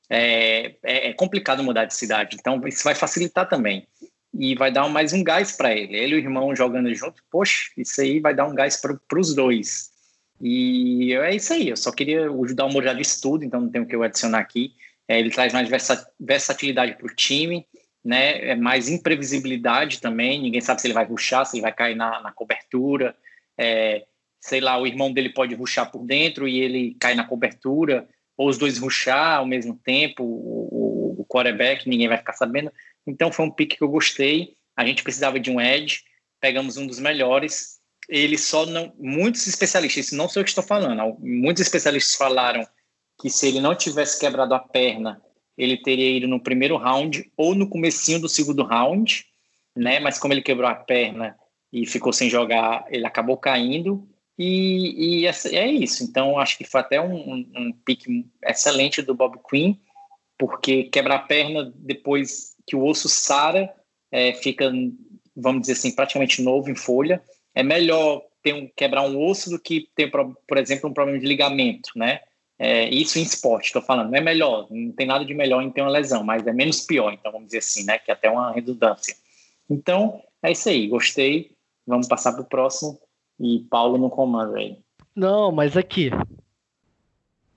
é, é, é complicado mudar de cidade. Então, isso vai facilitar também e vai dar mais um gás para ele. Ele e o irmão jogando junto, poxa, isso aí vai dar um gás para os dois. E é isso aí, eu só queria. O Dalmor já disse tudo, então não tenho o que eu adicionar aqui. É, ele traz mais versatilidade para o time, né? É mais imprevisibilidade também. Ninguém sabe se ele vai ruxar, se ele vai cair na, na cobertura. É, sei lá, o irmão dele pode ruxar por dentro e ele cai na cobertura, ou os dois ruxar ao mesmo tempo, o, o, o quarterback, ninguém vai ficar sabendo. Então foi um pique que eu gostei. A gente precisava de um edge, pegamos um dos melhores. Ele só não. Muitos especialistas, não sei o que estou falando, muitos especialistas falaram que se ele não tivesse quebrado a perna, ele teria ido no primeiro round ou no comecinho do segundo round, né? Mas como ele quebrou a perna e ficou sem jogar, ele acabou caindo. E, e é isso. Então, acho que foi até um, um, um pique excelente do Bob Quinn, porque quebrar a perna depois que o osso sara, é, fica, vamos dizer assim, praticamente novo em folha. É melhor ter um, quebrar um osso do que ter, por exemplo, um problema de ligamento, né? É, isso em esporte, estou falando. Não é melhor, não tem nada de melhor em ter uma lesão, mas é menos pior, então vamos dizer assim, né? Que é até uma redundância. Então, é isso aí. Gostei. Vamos passar para o próximo. E Paulo no comando aí. Não, mas aqui.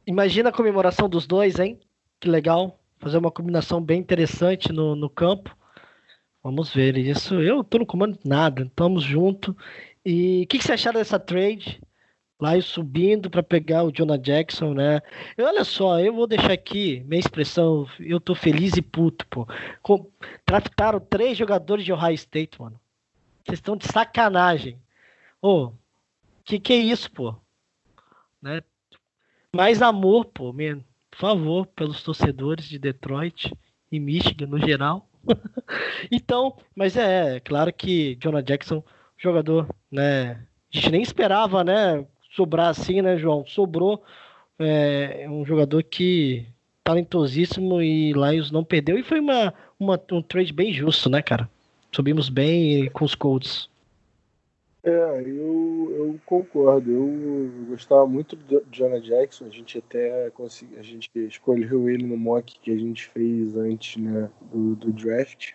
Imagina a comemoração dos dois, hein? Que legal fazer uma combinação bem interessante no, no campo. Vamos ver isso. Eu tô no comando de nada, estamos junto. E o que, que você acharam dessa trade? Lá subindo para pegar o Jonah Jackson, né? E olha só, eu vou deixar aqui minha expressão, eu tô feliz e puto, pô. Com, três jogadores de Ohio State, mano. Vocês estão de sacanagem. Ô, oh, que que é isso, pô? Né? Mais amor, pô, mesmo favor, pelos torcedores de Detroit e Michigan no geral. [LAUGHS] então, mas é, é, claro que Jonah Jackson, jogador, né? A gente nem esperava, né? Sobrar assim, né, João? Sobrou. É um jogador que talentosíssimo e Lions não perdeu. E foi uma, uma, um trade bem justo, né, cara? Subimos bem com os Colts. É, eu, eu concordo. Eu gostava muito do Jonah Jackson. A gente até consegui, a gente escolheu ele no mock que a gente fez antes né, do, do draft.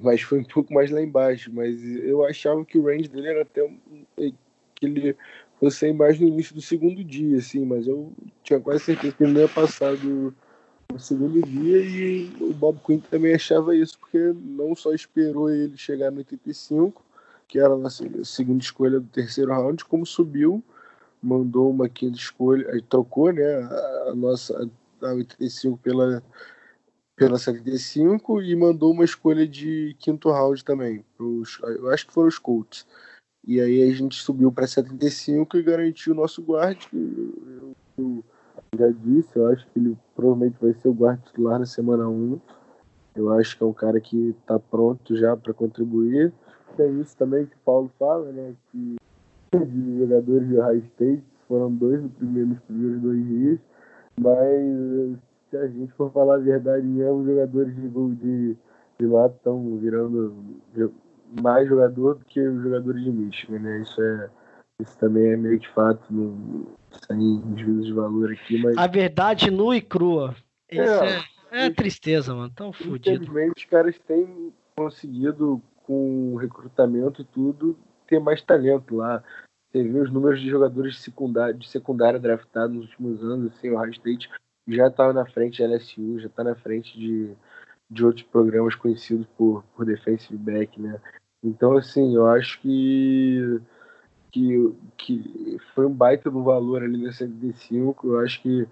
Mas foi um pouco mais lá embaixo. Mas eu achava que o range dele era até que ele fosse mais no início do segundo dia, assim, mas eu tinha quase certeza que ele não ia passar do, do segundo dia e o Bob Quinn também achava isso, porque não só esperou ele chegar no 85, que era a segunda escolha do terceiro round, como subiu, mandou uma quinta escolha, trocou né, a nossa a 85 pela pela 75 e mandou uma escolha de quinto round também. Pros, eu acho que foram os Colts. E aí a gente subiu para 75 e garantiu o nosso guard. Eu, eu, já disse, eu acho que ele provavelmente vai ser o guard titular na semana 1. Eu acho que é um cara que está pronto já para contribuir. Tem isso também que o Paulo fala, né? Que de jogadores de High State foram dois no primeiro, nos primeiros dois dias. Mas se a gente for falar a verdade mesmo, os jogadores de, de, de lá estão virando mais jogador do que os jogadores de Michigan, né? Isso é isso também é meio que fato, no, sem juízo de valor aqui, mas... A verdade nua e crua. Isso é, é, é tristeza, mano. Tão fodido. Infelizmente, os caras têm conseguido, com recrutamento e tudo, ter mais talento lá. Você vê os números de jogadores de secundária, de secundária draftados nos últimos anos, assim, o High State já está na frente de LSU, já está na frente de, de outros programas conhecidos por, por defensive back, né? Então, assim, eu acho que, que, que foi um baita do valor ali nesse 75. Eu acho que,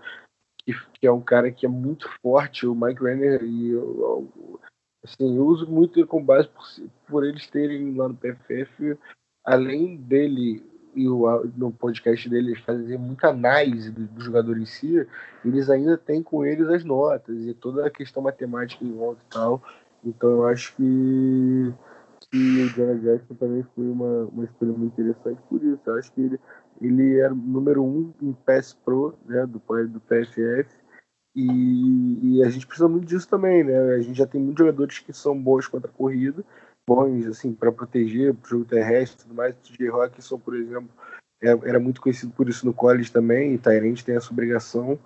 que, que, é um cara que é muito forte, o Mike Renner, e eu, assim, eu uso muito com base por, por eles terem lá no PFF, além dele e o, no podcast dele eles fazem muita análise do, do, jogador em si, eles ainda têm com eles as notas e toda a questão matemática em volta e tal. Então eu acho que, que o Jonah Jackson também foi uma, uma escolha muito interessante por isso. Eu acho que ele, ele era número um em PES Pro, né, do, do PFF, e, e, a gente precisa muito disso também, né? A gente já tem muitos jogadores que são bons contra a corrida, bons assim para proteger o jogo terrestre tudo mais. O J. Rockson, por exemplo, é, era muito conhecido por isso no college também, e Tyrant tem essa obrigação.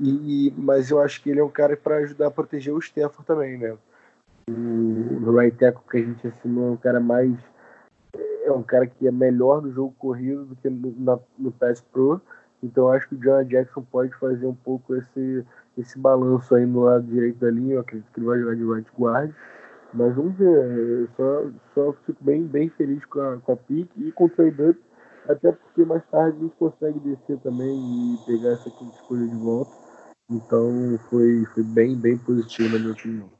E, mas eu acho que ele é um cara para ajudar a proteger o Stafford também, né? O right tackle que a gente assinou é um cara mais é um cara que é melhor no jogo corrido do que no, na, no Pass Pro. Então acho que o John Jackson pode fazer um pouco esse, esse balanço aí no lado direito da linha. Eu acredito que ele vai jogar de right guard. Mas vamos ver, eu só, só fico bem, bem feliz com a, com a pique e com o trade até porque mais tarde a gente consegue descer também e pegar essa quinta escolha de volta. Então foi, foi bem, bem positivo na minha opinião.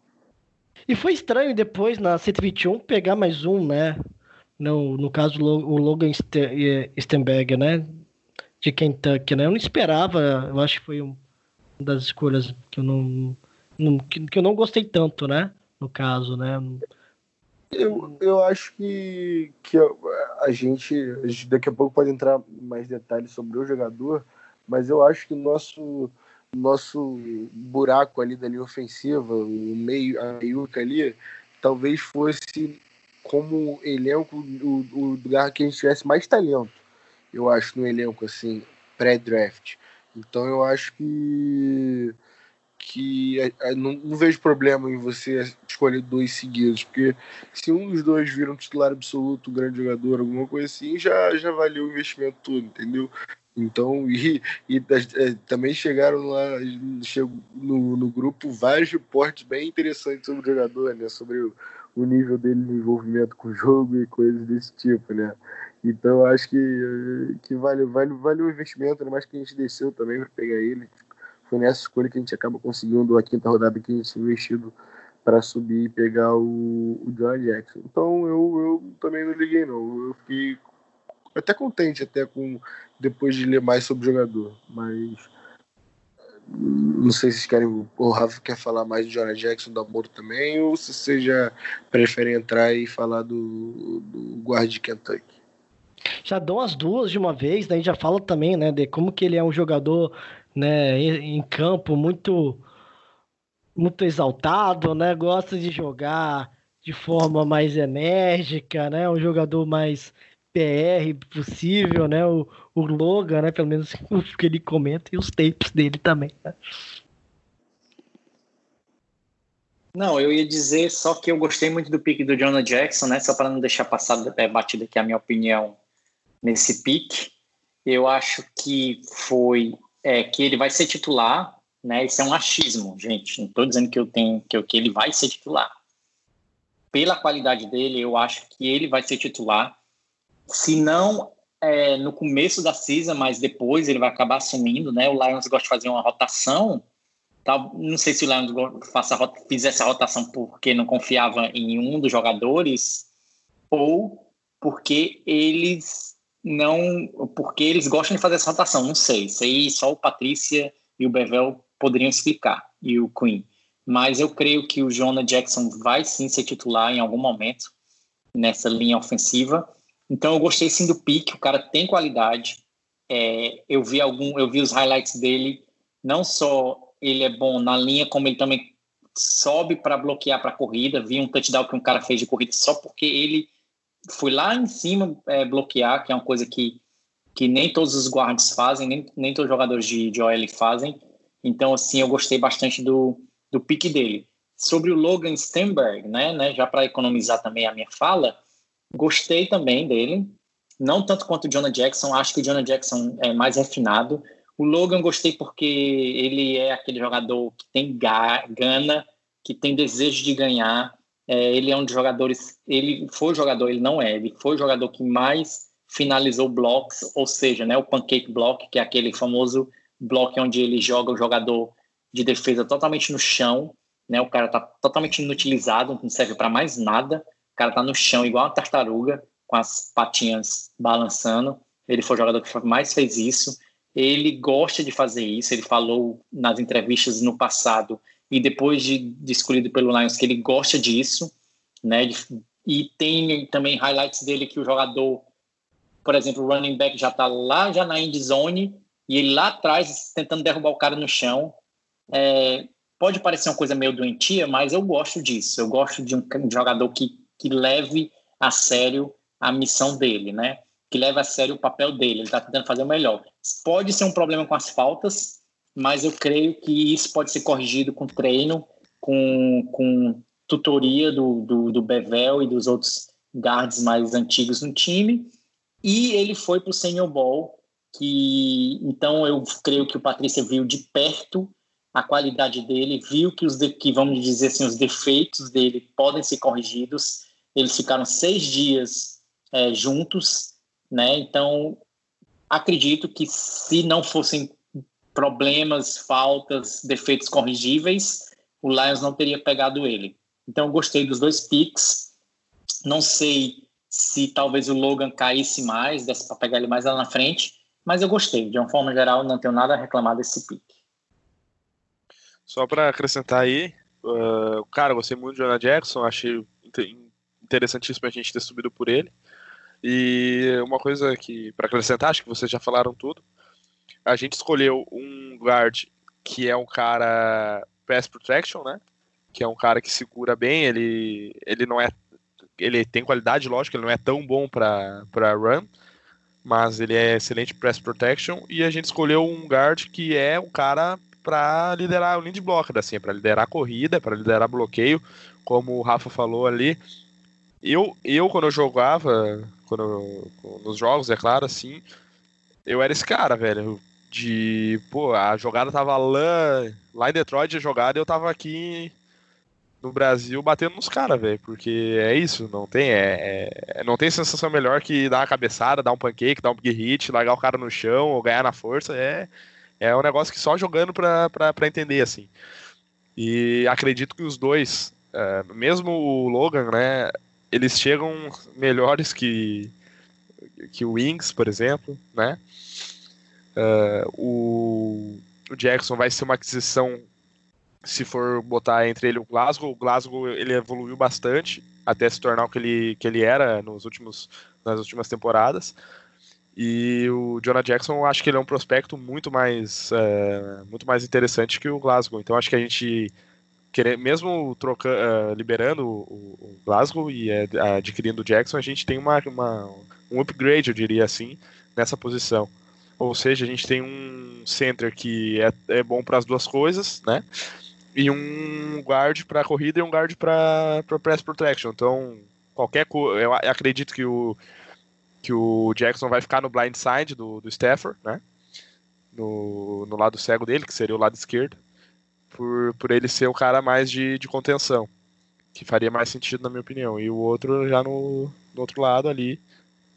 E foi estranho depois na 121 pegar mais um, né? No, no caso o Logan Stenberger, né? De Kentucky, né? Eu não esperava, eu acho que foi uma das escolhas que eu não, não que, que eu não gostei tanto, né? no caso, né? Eu, eu acho que, que a gente, daqui a pouco pode entrar mais detalhes sobre o jogador, mas eu acho que o nosso nosso buraco ali da linha ofensiva, o meio, a meiuca ali, talvez fosse como elenco o, o lugar que a gente tivesse mais talento, eu acho, no elenco, assim, pré-draft. Então eu acho que que é, é, não, não, vejo problema em você escolher dois seguidos, porque se um dos dois vira um titular absoluto, um grande jogador, alguma coisa assim, já, já valeu o investimento todo, entendeu? Então, [LAUGHS] e, e é, também chegaram lá no, no grupo vários reportes bem interessantes sobre o jogador, né? Sobre o, o nível dele de envolvimento com o jogo e coisas desse tipo, né? Então, acho que, que vale, vale, vale o investimento, né? mais que a gente desceu também para pegar ele, foi nessa escolha que a gente acaba conseguindo a quinta rodada que a gente investido para subir e pegar o, o John Jackson. Então eu, eu também não liguei não. Eu fiquei até contente até com depois de ler mais sobre o jogador, mas não sei se vocês querem o Rafa quer falar mais do John Jackson da Moro também ou se vocês já preferem entrar e falar do, do guarda de Kentucky. Já dão as duas de uma vez, daí já fala também, né, de como que ele é um jogador né, em campo muito muito exaltado, né? Gosta de jogar de forma mais enérgica, né? Um jogador mais PR possível, né? O, o Logan, né? Pelo menos [LAUGHS] o que ele comenta e os tapes dele também. Né? Não, eu ia dizer só que eu gostei muito do pique do Jonah Jackson, né? Só para não deixar passar é, batida aqui a minha opinião nesse pique. Eu acho que foi é, que ele vai ser titular, né? Isso é um achismo, gente. Não estou dizendo que eu tenho que, que ele vai ser titular. Pela qualidade dele, eu acho que ele vai ser titular. Se não é, no começo da season, mas depois ele vai acabar assumindo, né? O Lions gosta de fazer uma rotação. Não sei se o Lions faça, fizesse a rotação porque não confiava em um dos jogadores ou porque eles não, porque eles gostam de fazer essa rotação. Não sei. Isso aí só o Patrícia e o Bevel poderiam explicar e o Queen. Mas eu creio que o Jonah Jackson vai sim ser titular em algum momento nessa linha ofensiva então eu gostei sim do pique, o cara tem qualidade. É, eu vi algum, eu vi os highlights dele. Não só ele é bom na linha, como ele também sobe para bloquear para a corrida. Vi um touchdown que um cara fez de corrida só porque ele foi lá em cima é, bloquear, que é uma coisa que, que nem todos os guards fazem, nem, nem todos os jogadores de, de OL fazem. Então, assim, eu gostei bastante do, do pique dele. Sobre o Logan Stenberg, né, né já para economizar também a minha fala, Gostei também dele, não tanto quanto o Jonah Jackson, acho que o Jonah Jackson é mais refinado. O Logan gostei porque ele é aquele jogador que tem gana, que tem desejo de ganhar. É, ele é um dos jogadores, ele foi jogador, ele não é, ele foi o jogador que mais finalizou blocks, ou seja, né, o pancake block, que é aquele famoso bloco onde ele joga o jogador de defesa totalmente no chão, né, o cara está totalmente inutilizado, não serve para mais nada cara tá no chão igual uma tartaruga, com as patinhas balançando. Ele foi o jogador que mais fez isso. Ele gosta de fazer isso. Ele falou nas entrevistas no passado e depois de, de escolhido pelo Lions que ele gosta disso, né? E tem também highlights dele que o jogador, por exemplo, o running back já tá lá já na end zone e ele lá atrás tentando derrubar o cara no chão. É, pode parecer uma coisa meio doentia, mas eu gosto disso. Eu gosto de um jogador que que leve a sério a missão dele, né? Que leve a sério o papel dele. Ele está tentando fazer o melhor. Pode ser um problema com as faltas, mas eu creio que isso pode ser corrigido com treino, com, com tutoria do, do, do Bevel e dos outros guards mais antigos no time. E ele foi para o Senior Ball, que então eu creio que o Patrícia viu de perto a qualidade dele, viu que os de, que vamos dizer assim os defeitos dele podem ser corrigidos eles ficaram seis dias é, juntos, né? Então, acredito que se não fossem problemas, faltas, defeitos corrigíveis, o Lions não teria pegado ele. Então, gostei dos dois picks. Não sei se talvez o Logan caísse mais, desse para pegar ele mais lá na frente, mas eu gostei. De uma forma geral, não tenho nada a reclamar desse pick. Só para acrescentar aí, uh, cara, gostei muito do Jonah Jackson, achei interessantíssimo a gente ter subido por ele. E uma coisa que, para acrescentar, acho que vocês já falaram tudo. A gente escolheu um guard que é um cara pass protection, né? Que é um cara que segura bem, ele, ele não é. Ele tem qualidade, lógico, ele não é tão bom para run, mas ele é excelente pass protection. E a gente escolheu um guard que é um cara para liderar o lead blocker, assim, para liderar a corrida, para liderar bloqueio, como o Rafa falou ali. Eu, eu quando eu jogava, quando eu, nos jogos, é claro, assim, eu era esse cara, velho. De, pô, a jogada tava lá, lá em Detroit, a jogada, eu tava aqui no Brasil batendo nos caras, velho. Porque é isso, não tem, é, é, não tem sensação melhor que dar uma cabeçada, dar um pancake, dar um big hit, largar o cara no chão ou ganhar na força. É, é um negócio que só jogando pra, pra, pra entender, assim. E acredito que os dois, é, mesmo o Logan, né, eles chegam melhores que, que o Wings, por exemplo, né? Uh, o, o, Jackson vai ser uma aquisição se for botar entre ele o Glasgow. O Glasgow ele evoluiu bastante até se tornar o que ele, que ele era nos últimos, nas últimas temporadas. E o Jonah Jackson, acho que ele é um prospecto muito mais, uh, muito mais interessante que o Glasgow. Então acho que a gente querer, mesmo troca, uh, liberando o, o, Glasgow e uh, adquirindo o Jackson, a gente tem uma, uma, um upgrade, eu diria assim, nessa posição. Ou seja, a gente tem um center que é, é bom para as duas coisas, né? E um guard para corrida e um guard para press protection. Então, qualquer. Eu acredito que o, que o Jackson vai ficar no blind side do, do Stafford, né? No, no lado cego dele, que seria o lado esquerdo, por, por ele ser o cara mais de, de contenção, que faria mais sentido na minha opinião. E o outro já no, no outro lado ali,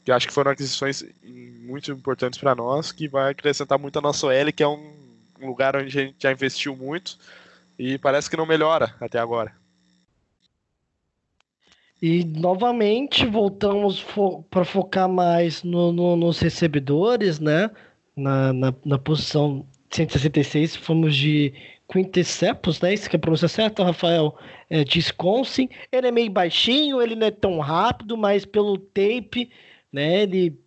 que acho que foram aquisições muito importantes para nós, que vai acrescentar muito a nossa OL, que é um, um lugar onde a gente já investiu muito e parece que não melhora até agora. E novamente voltamos fo para focar mais no, no, nos recebedores, né? Na, na, na, posição 166, fomos de Quintecepos, né? Isso que é a pronúncia certa, Rafael? É, de. Ele é meio baixinho, ele não é tão rápido, mas pelo tape, né? Ele,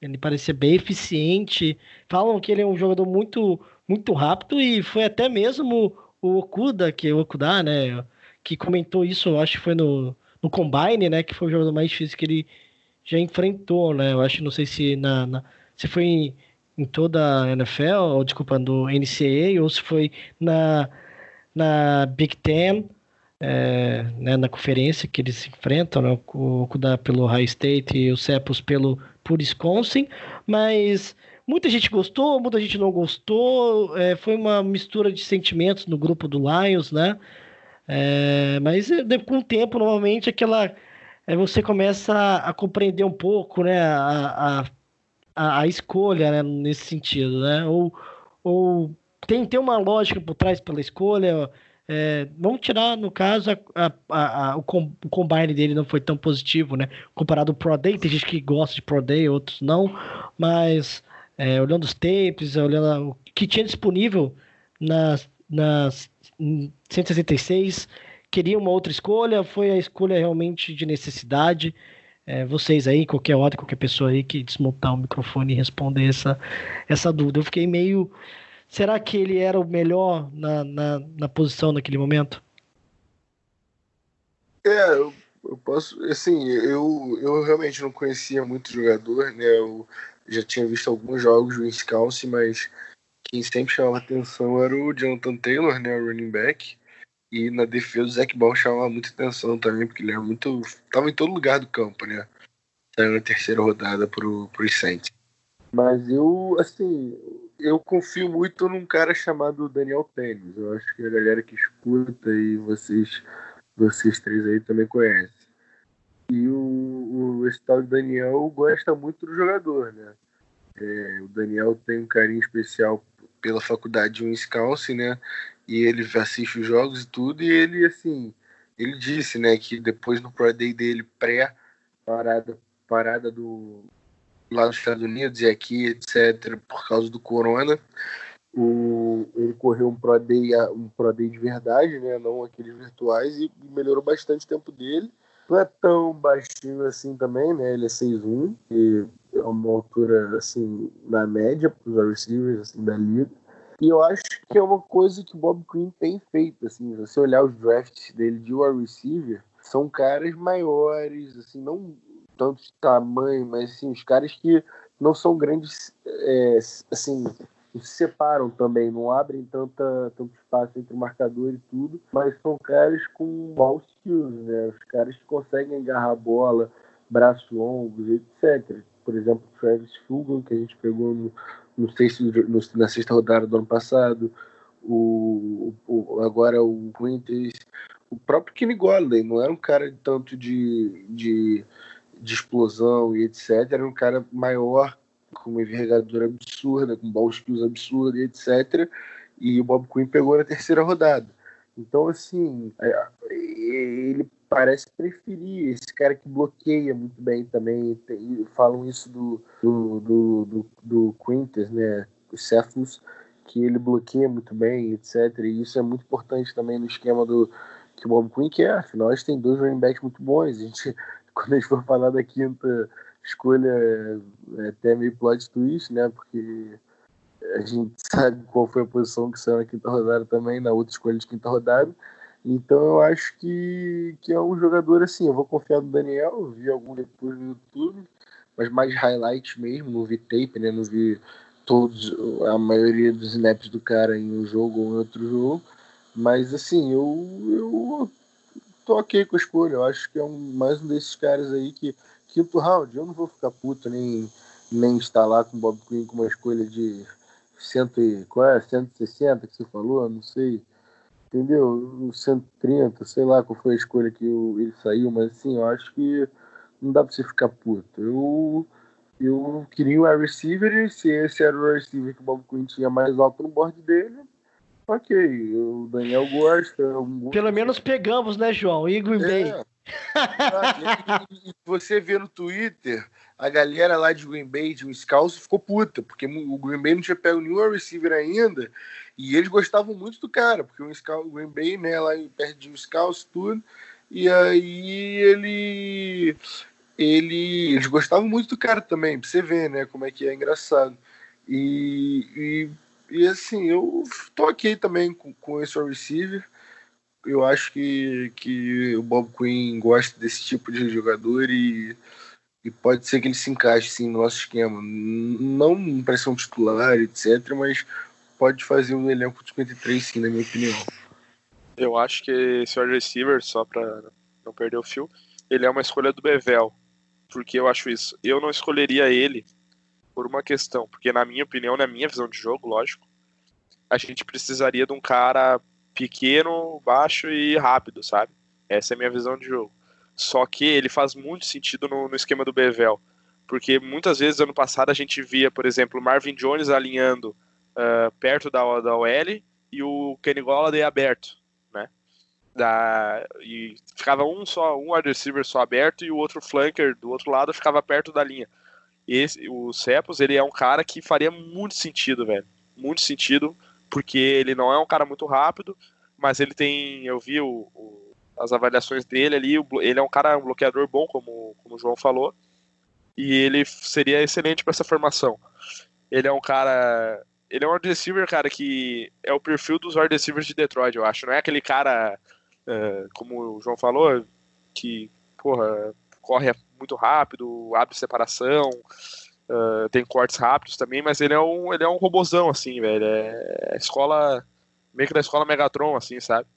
ele parecia bem eficiente. Falam que ele é um jogador muito, muito rápido e foi até mesmo o Okuda, que o Okuda, né? Que comentou isso, acho que foi no no Combine, né? Que foi o jogador mais difícil que ele já enfrentou, né? Eu acho, não sei se na, na se foi em, em, toda a NFL, ou desculpa, do NCAA, ou se foi na, na Big Ten, é, né, na conferência que eles se enfrentam, né, o Kuda pelo High State e o Cepos pelo por Wisconsin, mas muita gente gostou, muita gente não gostou, é, foi uma mistura de sentimentos no grupo do Lions, né? É, mas é, com o tempo, normalmente, aquela. É, você começa a, a, compreender um pouco né, a, a, a, escolha né, nesse sentido, né? Ou, ou tem, tem uma lógica por trás pela escolha. É, vamos tirar, no caso, a, a, a, o, com, o combine dele não foi tão positivo, né? Comparado ao Pro Day, tem gente que gosta de Pro Day, outros não, mas é, olhando os tapes, olhando o que tinha disponível nas, nas 166, queria uma outra escolha, foi a escolha realmente de necessidade. É, vocês aí, qualquer hora, qualquer pessoa aí que desmontar o microfone e responder essa, essa dúvida. Eu fiquei meio. Será que ele era o melhor na, na, na posição naquele momento? É, eu, eu, posso. Assim, eu, eu realmente não conhecia muito jogador, né? Eu já tinha visto alguns jogos do Wisconsin, mas quem sempre chamava atenção era o Jonathan Taylor, né, o running back. E na defesa o Zac Ball chamava muita atenção também, porque ele era muito. tava em todo lugar do campo, né? Saiu na terceira rodada pro, pro Saints. Mas eu, assim, eu confio muito num cara chamado Daniel Tênis. Eu acho que a galera que escuta e vocês, vocês três aí também conhecem. E o, o de Daniel gosta muito do jogador, né? É, o Daniel tem um carinho especial pela faculdade de Wisconsin, né? E ele assiste os jogos e tudo, e ele, assim, ele disse, né, que depois no Pro Day dele pré parada do lá nos Estados Unidos e aqui, etc, por causa do corona, o, ele correu um Pro Day, um Pro Day de verdade, né, não aqueles virtuais e melhorou bastante o tempo dele. Não é tão baixinho assim também, né? Ele é 6'1", e é uma altura, assim, na média para os receivers assim, da liga. E eu acho que é uma coisa que o Bob Quinn tem feito, assim, se você olhar os drafts dele de wide receiver, são caras maiores, assim, não tanto de tamanho, mas assim, os caras que não são grandes, é, assim, se separam também, não abrem tanta, tanto espaço entre o marcador e tudo, mas são caras com ball skills, né? Os caras que conseguem agarrar a bola, braços longos, etc por exemplo, Travis Fulgham, que a gente pegou no, no sexto, no, na sexta rodada do ano passado, o, o agora o Quintes, o próprio Kenny Golladay, não era um cara tanto de, de, de explosão e etc, era um cara maior, com uma envergadura absurda, com ball skills absurda e etc, e o Bob Quinn pegou na terceira rodada. Então, assim, é, ele parece preferir esse cara que bloqueia muito bem também. Tem, falam isso do, do, do, do, do Quintus, né? O Cephus, que ele bloqueia muito bem, etc. E isso é muito importante também no esquema do que o Bob Quinn quer. Afinal, a gente tem dois running backs muito bons. A gente, [LAUGHS] quando a gente for falar da quinta escolha, é até meio plot twist, né? Porque a gente sabe qual foi a posição que saiu na quinta rodada também, na outra escolha de quinta rodada. Então eu acho que, que é um jogador assim, eu vou confiar no Daniel, vi algum depois no YouTube, mas mais highlight mesmo, não vi tape, né? Não vi todos, a maioria dos snaps do cara em um jogo ou em outro jogo. Mas assim, eu, eu tô ok com a escolha. Eu acho que é um, mais um desses caras aí que, quinto round, eu não vou ficar puto nem, nem estar lá com o Bob Quinn com uma escolha de cento e, qual é? 160 que você falou, não sei. Entendeu? 130, sei lá qual foi a escolha que ele saiu, mas assim, eu acho que não dá pra você ficar puto. Eu, eu queria o wide receiver e se esse era o receiver que o Bob Quinn tinha mais alto no board dele, ok. O Daniel gosta. Um... Pelo menos pegamos, né, João? E Green Bay. É. Ah, e, [LAUGHS] e você vê no Twitter a galera lá de Green Bay, de Wisconsin, ficou puta, porque o Green Bay não tinha pego nenhum receiver ainda, e eles gostavam muito do cara, porque o Green Bay, né, lá perto de Wisconsin, tudo, e aí ele, ele, eles gostavam muito do cara também, pra você ver, né, como é que é engraçado. E, e, e assim, eu tô aqui também com, com esse receiver, eu acho que, que o Bob Quinn gosta desse tipo de jogador e e pode ser que ele se encaixe sim no nosso esquema. Não para ser um titular, etc., mas pode fazer um elenco de 53, sim, na minha opinião. Eu acho que esse wide receiver, só para não perder o fio, ele é uma escolha do Bevel. Porque eu acho isso. Eu não escolheria ele por uma questão, porque na minha opinião, na minha visão de jogo, lógico, a gente precisaria de um cara pequeno, baixo e rápido, sabe? Essa é a minha visão de jogo. Só que ele faz muito sentido no, no esquema do Bevel. Porque muitas vezes, ano passado, a gente via, por exemplo, Marvin Jones alinhando uh, perto da, da OL e o Kenny Golladay aberto, né? Da, e ficava um só, um wide receiver só aberto e o outro flanker do outro lado ficava perto da linha. Esse, o Cepos, ele é um cara que faria muito sentido, velho. Muito sentido, porque ele não é um cara muito rápido, mas ele tem, eu vi o, o as avaliações dele ali. Ele é um cara, um bloqueador bom, como, como o João falou, e ele seria excelente para essa formação. Ele é um cara. Ele é um wide receiver, cara, que é o perfil dos wide receivers de Detroit, eu acho. Não é aquele cara, uh, como o João falou, que, porra, corre muito rápido, abre separação, uh, tem cortes rápidos também, mas ele é um, ele é um robozão, assim, velho. É, é escola, meio que da escola Megatron, assim, sabe?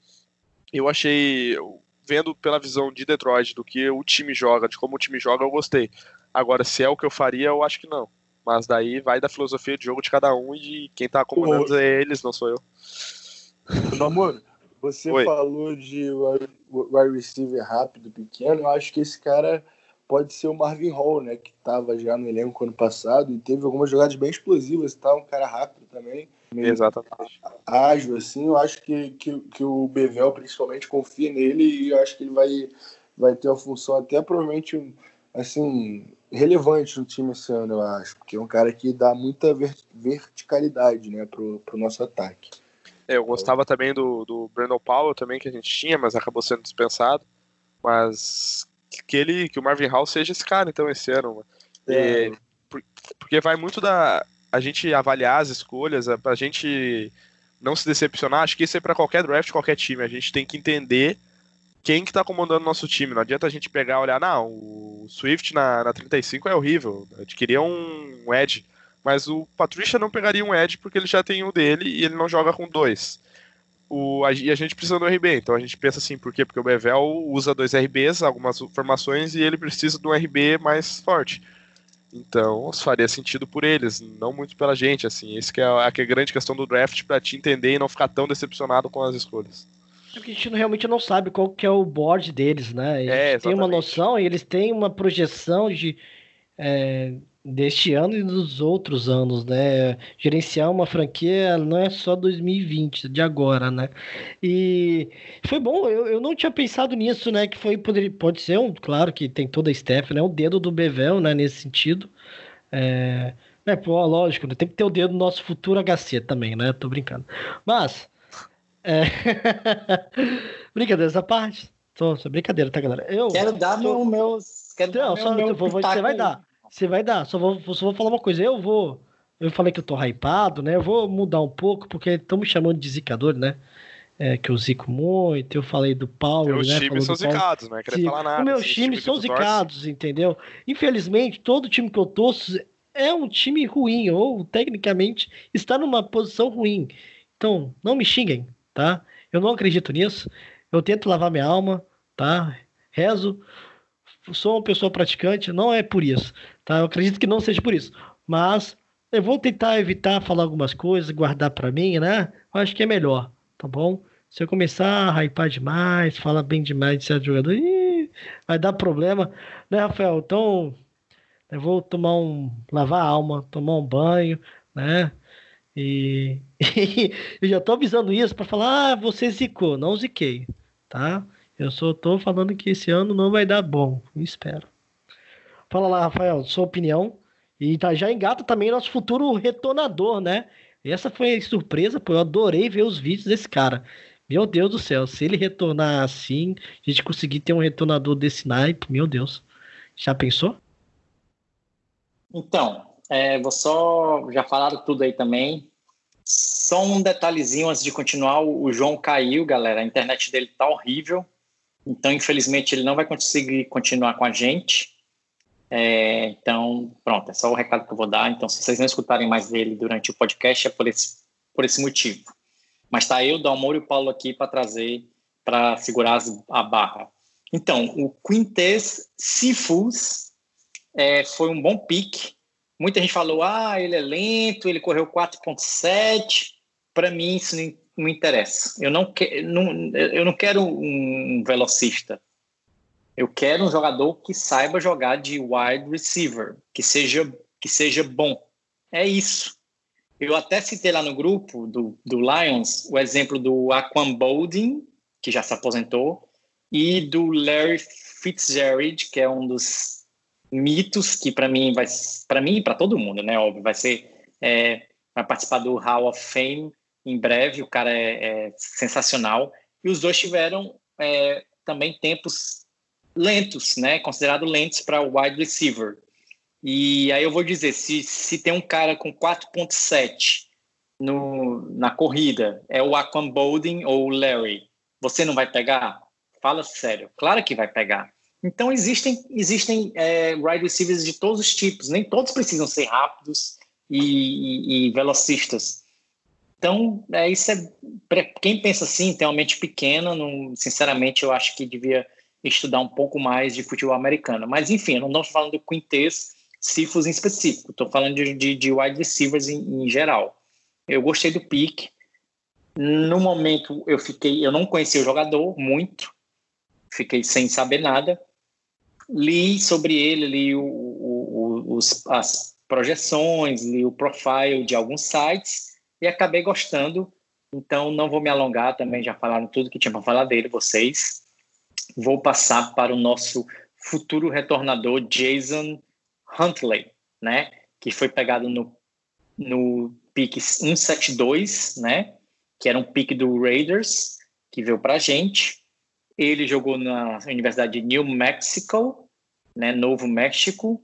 Eu achei, vendo pela visão de Detroit, do que o time joga, de como o time joga, eu gostei. Agora, se é o que eu faria, eu acho que não. Mas daí vai da filosofia de jogo de cada um e de quem tá acomodando é eles, não sou eu. Amor, você Oi. falou de wide receiver rápido, pequeno. Eu acho que esse cara pode ser o Marvin Hall, né? Que estava já no elenco ano passado e teve algumas jogadas bem explosivas, tá? Um cara rápido também Exatamente. ágil, assim, eu acho que, que, que o Bevel principalmente confia nele e eu acho que ele vai, vai ter uma função até provavelmente assim, relevante no time esse ano, eu acho, porque é um cara que dá muita verticalidade né, pro, pro nosso ataque. É, eu gostava também do, do Brandon Powell também que a gente tinha, mas acabou sendo dispensado. Mas que ele, que o Marvin Hall seja esse cara então esse ano, é. porque vai muito da a gente avaliar as escolhas, a gente não se decepcionar, acho que isso é para qualquer draft, qualquer time. A gente tem que entender quem que tá comandando nosso time. Não adianta a gente pegar e olhar, não, o Swift na, na 35 é horrível, a gente queria um Edge. Mas o Patricia não pegaria um Edge porque ele já tem o dele e ele não joga com dois. O, a, e a gente precisa do RB, então a gente pensa assim, por quê? Porque o Bevel usa dois RBs, algumas formações, e ele precisa de um RB mais forte. Então, faria sentido por eles, não muito pela gente, assim. Esse que é a, que é a grande questão do draft para te entender e não ficar tão decepcionado com as escolhas. É porque a gente realmente não sabe qual que é o board deles, né? Eles é, têm uma noção e eles têm uma projeção de é, deste ano e dos outros anos, né? Gerenciar uma franquia não é só 2020, de agora, né? E foi bom, eu, eu não tinha pensado nisso, né? Que foi, poderia, pode ser um, claro que tem toda a staff, né? O dedo do Bevel, né? Nesse sentido. É, né, pô, lógico, né? tem que ter o dedo do nosso futuro HC também, né? Tô brincando. Mas. É... [LAUGHS] brincadeira essa parte. Tô, brincadeira, tá, galera? Eu quero dar tô... meu, meus. Quero então, dar só, meu, meu você vai dar. Você vai dar. Só vou, só vou falar uma coisa. Eu vou. Eu falei que eu tô hypado, né? Eu vou mudar um pouco, porque estão me chamando de zicador, né? É, que eu zico muito. Eu falei do Paulo. Os né? times são zicados, né? Queria falar nada. Os meus times time são zicados, torce. entendeu? Infelizmente, todo time que eu torço é um time ruim, ou tecnicamente está numa posição ruim. Então, não me xinguem, tá? Eu não acredito nisso. Eu tento lavar minha alma, tá? Rezo sou uma pessoa praticante, não é por isso, tá? Eu acredito que não seja por isso, mas eu vou tentar evitar falar algumas coisas, guardar para mim, né? Eu acho que é melhor, tá bom? Se eu começar a hypar demais, falar bem demais de certo jogador, ih, vai dar problema, né, Rafael? Então, eu vou tomar um. lavar a alma, tomar um banho, né? E, [LAUGHS] eu já tô avisando isso para falar, ah, você zicou, não ziquei, tá? Eu só tô falando que esse ano não vai dar bom, espero. Fala lá, Rafael, sua opinião. E tá, já engata também nosso futuro retornador, né? Essa foi a surpresa, pô, eu adorei ver os vídeos desse cara. Meu Deus do céu, se ele retornar assim, a gente conseguir ter um retornador desse naipe, meu Deus. Já pensou? Então, é, vou só. Já falaram tudo aí também. Só um detalhezinho antes de continuar: o João caiu, galera. A internet dele tá horrível. Então, infelizmente, ele não vai conseguir continuar com a gente. É, então, pronto, é só o recado que eu vou dar. Então, se vocês não escutarem mais dele durante o podcast, é por esse, por esse motivo. Mas tá eu, Dalmoro e o Paulo aqui para trazer, para segurar a barra. Então, o Quintes Sifus é, foi um bom pique. Muita gente falou, ah, ele é lento, ele correu 4.7. Para mim, isso não, não interessa. Eu não, que, não, eu não quero um velocista. Eu quero um jogador que saiba jogar de wide receiver, que seja, que seja bom. É isso. Eu até citei lá no grupo do, do Lions o exemplo do Aquan Bolding, que já se aposentou, e do Larry Fitzgerald, que é um dos mitos que para mim vai para mim e para todo mundo, né? Óbvio, vai ser é, vai participar do Hall of Fame em breve. O cara é, é sensacional e os dois tiveram é, também tempos lentos, né? Considerado lentos para o wide receiver. E aí eu vou dizer, se, se tem um cara com 4.7 no, na corrida, é o Aquan Bolding ou o Larry, você não vai pegar? Fala sério. Claro que vai pegar. Então existem, existem é, wide receivers de todos os tipos, nem todos precisam ser rápidos e, e, e velocistas. Então, é, isso é. Quem pensa assim, tem uma mente pequena, não, sinceramente, eu acho que devia estudar um pouco mais de futebol americano. Mas, enfim, eu não estou falando do Quintes Cifos em específico, estou falando de, de, de, wide receivers em, em, geral. Eu gostei do pique. No momento eu fiquei, eu não conhecia o jogador muito, fiquei sem saber nada. Li sobre ele, li o, o, os, as projeções, li o profile de alguns sites e acabei gostando. Então não vou me alongar, também já falaram tudo que tinha para falar dele, vocês. Vou passar para o nosso futuro retornador, Jason Huntley, né? Que foi pegado no, no pick 172, né? Que era um pick do Raiders, que veio para a gente. Ele jogou na Universidade de New Mexico, né? Novo México.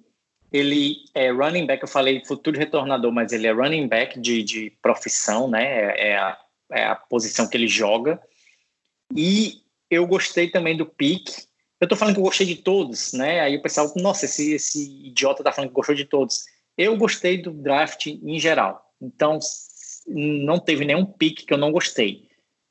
Ele é running back, eu falei futuro retornador, mas ele é running back de, de profissão, né? É, é, a, é a posição que ele joga. E eu gostei também do pick eu tô falando que eu gostei de todos, né? Aí o pessoal, nossa, esse, esse idiota tá falando que gostou de todos. Eu gostei do draft em geral. Então, não teve nenhum pick que eu não gostei.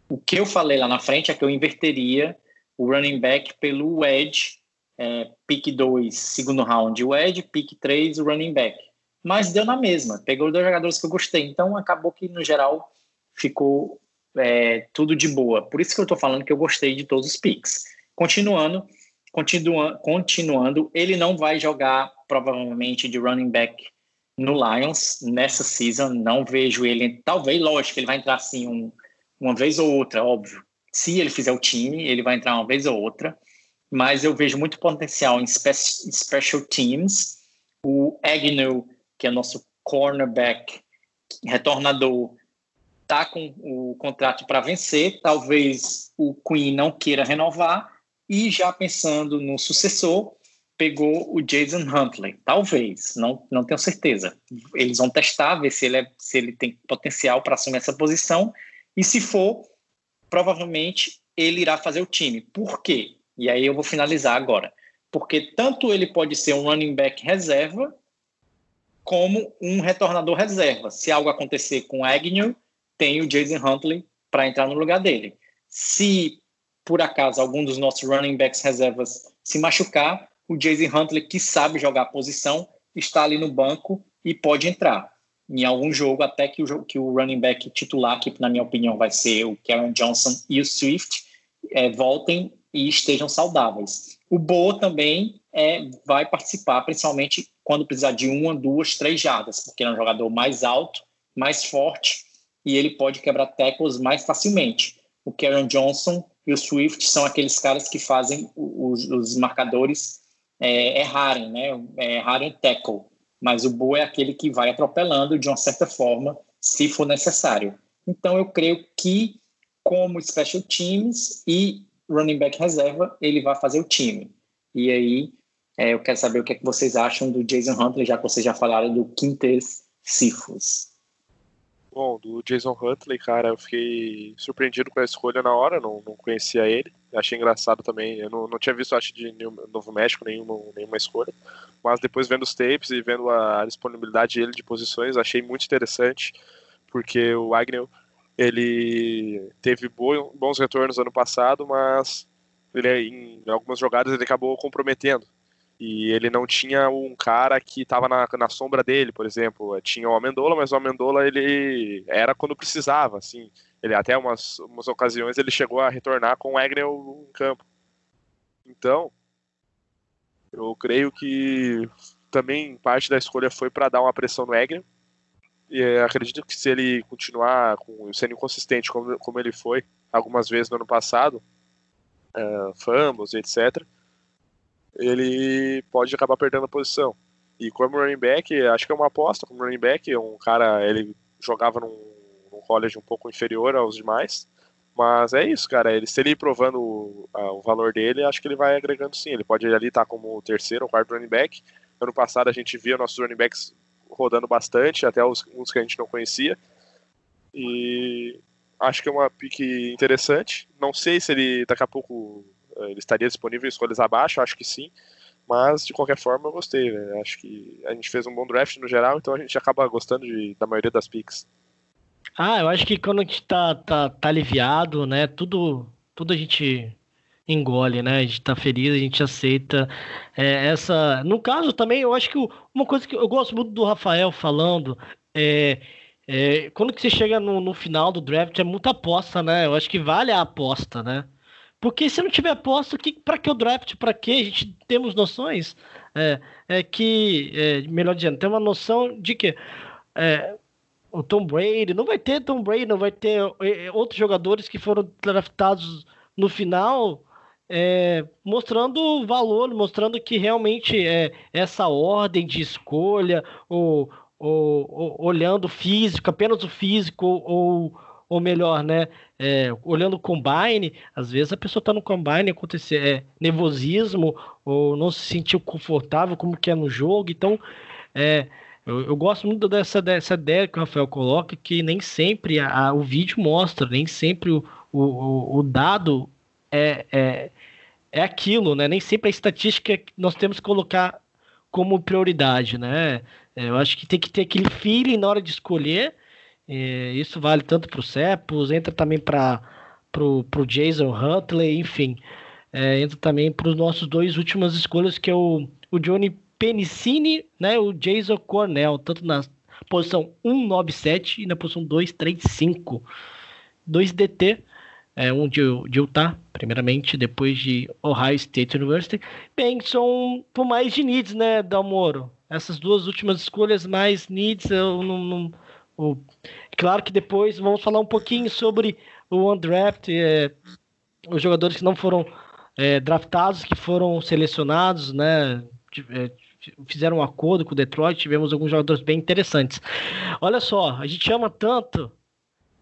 O que eu falei lá na frente é que eu inverteria o running back pelo edge, é, pick 2, segundo round, o edge, pick 3, o running back. Mas deu na mesma, pegou dois jogadores que eu gostei. Então, acabou que, no geral, ficou é, tudo de boa. Por isso que eu tô falando que eu gostei de todos os picks. Continuando, Continua, continuando, ele não vai jogar provavelmente de running back no Lions nessa season. Não vejo ele. Talvez, lógico, ele vai entrar assim um, uma vez ou outra, óbvio. Se ele fizer o time, ele vai entrar uma vez ou outra. Mas eu vejo muito potencial em spe special teams. O Agnew, que é nosso cornerback retornador, tá com o contrato para vencer. Talvez o Queen não queira renovar e já pensando no sucessor, pegou o Jason Huntley. Talvez, não, não tenho certeza. Eles vão testar, ver se ele, é, se ele tem potencial para assumir essa posição. E se for, provavelmente ele irá fazer o time. Por quê? E aí eu vou finalizar agora. Porque tanto ele pode ser um running back reserva, como um retornador reserva. Se algo acontecer com Agnew, tem o Jason Huntley para entrar no lugar dele. Se por acaso algum dos nossos running backs reservas se machucar, o Jason Huntley, que sabe jogar a posição, está ali no banco e pode entrar. Em algum jogo, até que o, que o running back titular, que na minha opinião vai ser o Karen Johnson e o Swift, é, voltem e estejam saudáveis. O Boa também é, vai participar, principalmente quando precisar de uma, duas, três jardas, porque ele é um jogador mais alto, mais forte e ele pode quebrar tackles mais facilmente. O Karen Johnson e o Swift são aqueles caras que fazem os, os marcadores é, errarem, né? É, errarem tackle. Mas o Boa é aquele que vai atropelando de uma certa forma, se for necessário. Então eu creio que, como special teams e running back reserva, ele vai fazer o time. E aí é, eu quero saber o que, é que vocês acham do Jason Huntley, já que vocês já falaram do Quintes Sifus. Bom, do Jason Huntley, cara, eu fiquei surpreendido com a escolha na hora, não, não conhecia ele. Achei engraçado também. Eu não, não tinha visto, acho, de Novo México nenhuma, nenhuma escolha. Mas depois vendo os tapes e vendo a disponibilidade dele de posições, achei muito interessante, porque o Agnew ele teve bons retornos ano passado, mas ele, em algumas jogadas ele acabou comprometendo. E ele não tinha um cara que estava na, na sombra dele, por exemplo. Tinha o Amendola, mas o Amendola ele era quando precisava, assim. Ele até umas, umas ocasiões ele chegou a retornar com o Agnew em campo. Então, eu creio que também parte da escolha foi para dar uma pressão no Agnew. E acredito que se ele continuar com, sendo inconsistente como, como ele foi algumas vezes no ano passado, uh, fumbles, etc., ele pode acabar perdendo a posição. E como running back, acho que é uma aposta como running back, um cara, ele jogava num, num college um pouco inferior aos demais, mas é isso, cara, ele, se ele ir provando o, a, o valor dele, acho que ele vai agregando sim, ele pode ali estar como terceiro ou quarto running back, ano passado a gente via nossos running backs rodando bastante, até os, uns que a gente não conhecia, e acho que é uma pique interessante, não sei se ele daqui a pouco ele estaria disponível em escolhas abaixo, acho que sim. Mas, de qualquer forma, eu gostei. Né? Acho que a gente fez um bom draft no geral, então a gente acaba gostando de, da maioria das picks. Ah, eu acho que quando a gente tá, tá, tá aliviado, né? Tudo, tudo a gente engole, né? A gente tá feliz, a gente aceita. É, essa, no caso também, eu acho que uma coisa que eu gosto muito do Rafael falando é, é quando que você chega no, no final do draft é muita aposta, né? Eu acho que vale a aposta, né? Porque se não tiver aposta, que, para que o draft? Para que? A gente temos noções é, é que, é, melhor dizendo, tem uma noção de que é, o Tom Brady não vai ter Tom Brady, não vai ter é, outros jogadores que foram draftados no final, é, mostrando valor, mostrando que realmente é essa ordem de escolha, ou, ou, ou olhando físico, apenas o físico, ou ou melhor, né, é, olhando o combine, às vezes a pessoa está no combine acontecer é, nervosismo ou não se sentiu confortável como que é no jogo, então é, eu, eu, gosto muito dessa, dessa ideia que o Rafael coloca, que nem sempre a, a, o vídeo mostra, nem sempre o, o, o dado é, é, é aquilo, né? Nem sempre a estatística nós temos que colocar como prioridade, né? É, eu acho que tem que ter aquele feeling na hora de escolher é, isso vale tanto para o Cepos, entra também para o Jason Huntley, enfim. É, entra também para os nossos dois últimas escolhas, que é o, o Johnny Penicini, né, o Jason Cornell, tanto na posição 197 e na posição 235. 2 DT, é, um de, de Utah, primeiramente, depois de Ohio State University. Bem, são por mais de needs, né, Dalmoro? Essas duas últimas escolhas mais needs, eu não, não o, claro que depois vamos falar um pouquinho sobre o undraft, é, os jogadores que não foram é, draftados, que foram selecionados, né? É, fizeram um acordo com o Detroit, tivemos alguns jogadores bem interessantes. Olha só, a gente ama tanto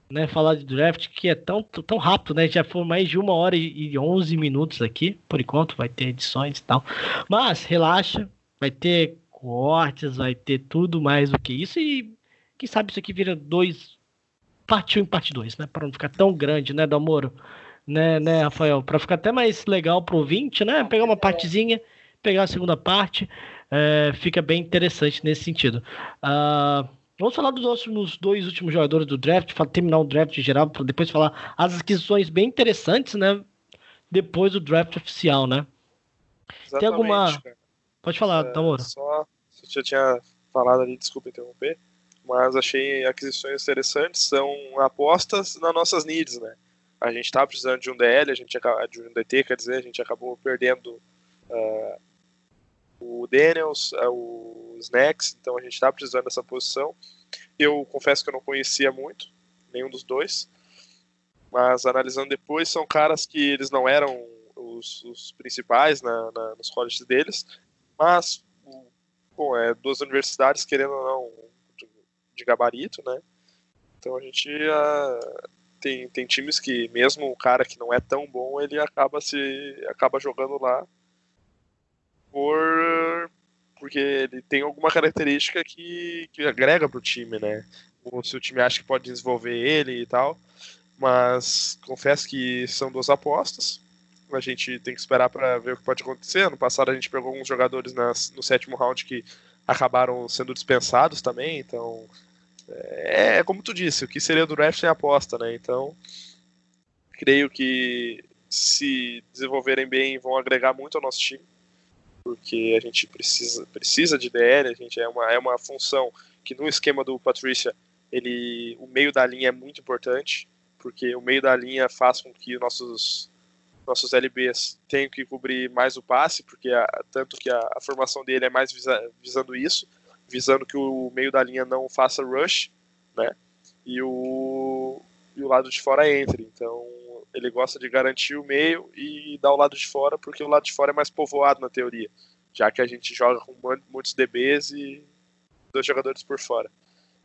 né, falar de draft que é tão, tão rápido, né? Já foi mais de uma hora e onze minutos aqui, por enquanto, vai ter edições e tal. Mas relaxa, vai ter cortes, vai ter tudo mais do que isso e quem sabe isso aqui vira dois. Parte 1 um e parte 2, né? Para não ficar tão grande, né, Damoro? Né, né, Rafael? Para ficar até mais legal pro ouvinte, né? Pegar uma partezinha, pegar a segunda parte. É, fica bem interessante nesse sentido. Uh, vamos falar dos últimos, dois últimos jogadores do draft, terminar o draft geral, para depois falar as aquisições bem interessantes, né? Depois do draft oficial, né? Exatamente, Tem alguma. Cara Pode falar, uh, Tamora. Só, você já tinha falado ali, desculpa interromper, mas achei aquisições interessantes, são apostas nas nossas needs, né? A gente tá precisando de um DL, a gente de um DT, quer dizer, a gente acabou perdendo uh, o Daniels, uh, o Snacks, então a gente está precisando dessa posição. Eu confesso que eu não conhecia muito nenhum dos dois, mas analisando depois, são caras que eles não eram os, os principais na, na, nos colleges deles, mas bom, é duas universidades querendo ou não de gabarito, né? Então a gente uh, tem, tem times que mesmo o cara que não é tão bom, ele acaba se acaba jogando lá por porque ele tem alguma característica que, que agrega pro time, né? Ou se o time acha que pode desenvolver ele e tal. Mas confesso que são duas apostas. A gente tem que esperar para ver o que pode acontecer. No passado a gente pegou alguns jogadores nas, no sétimo round que acabaram sendo dispensados também. Então, é, é como tu disse, o que seria do draft é aposta, né? Então, creio que se desenvolverem bem vão agregar muito ao nosso time porque a gente precisa, precisa de DL, a gente é uma, é uma função que no esquema do Patrícia, ele, o meio da linha é muito importante, porque o meio da linha faz com que nossos nossos LBs tenham que cobrir mais o passe, porque a, tanto que a, a, formação dele é mais visa, visando isso, visando que o meio da linha não faça rush, né? E o, e o lado de fora entre. Então, ele gosta de garantir o meio e dar o lado de fora, porque o lado de fora é mais povoado na teoria, já que a gente joga com muitos DBs e dois jogadores por fora.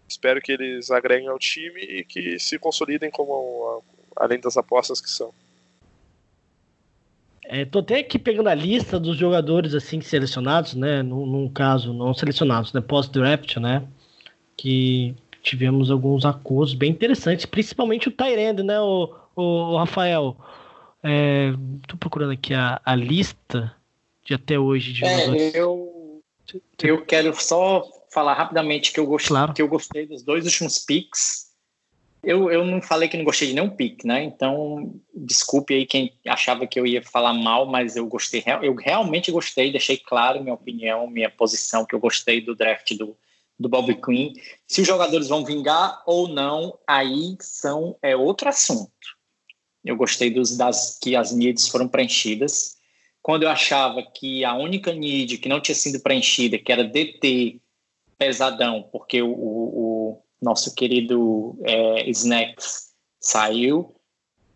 Espero que eles agreguem ao time e que se consolidem como além das apostas que são. É, tô até aqui pegando a lista dos jogadores assim selecionados, né? Num caso, não selecionados, né? Pós-draft, né? Que tivemos alguns acordos bem interessantes, principalmente o Tyrande, né? O, o, Rafael, é, tô procurando aqui a, a lista de até hoje de é, eu, eu quero só falar rapidamente que eu, gostei, claro. que eu gostei dos dois últimos picks. Eu, eu não falei que não gostei de nenhum pick, né? Então, desculpe aí quem achava que eu ia falar mal, mas eu gostei. Eu realmente gostei, deixei claro minha opinião, minha posição, que eu gostei do draft do, do Bobby Quinn. Se os jogadores vão vingar ou não, aí são é outro assunto. Eu gostei dos, das que as needs foram preenchidas. Quando eu achava que a única need que não tinha sido preenchida, que era DT pesadão, porque o, o nosso querido é, Snacks saiu,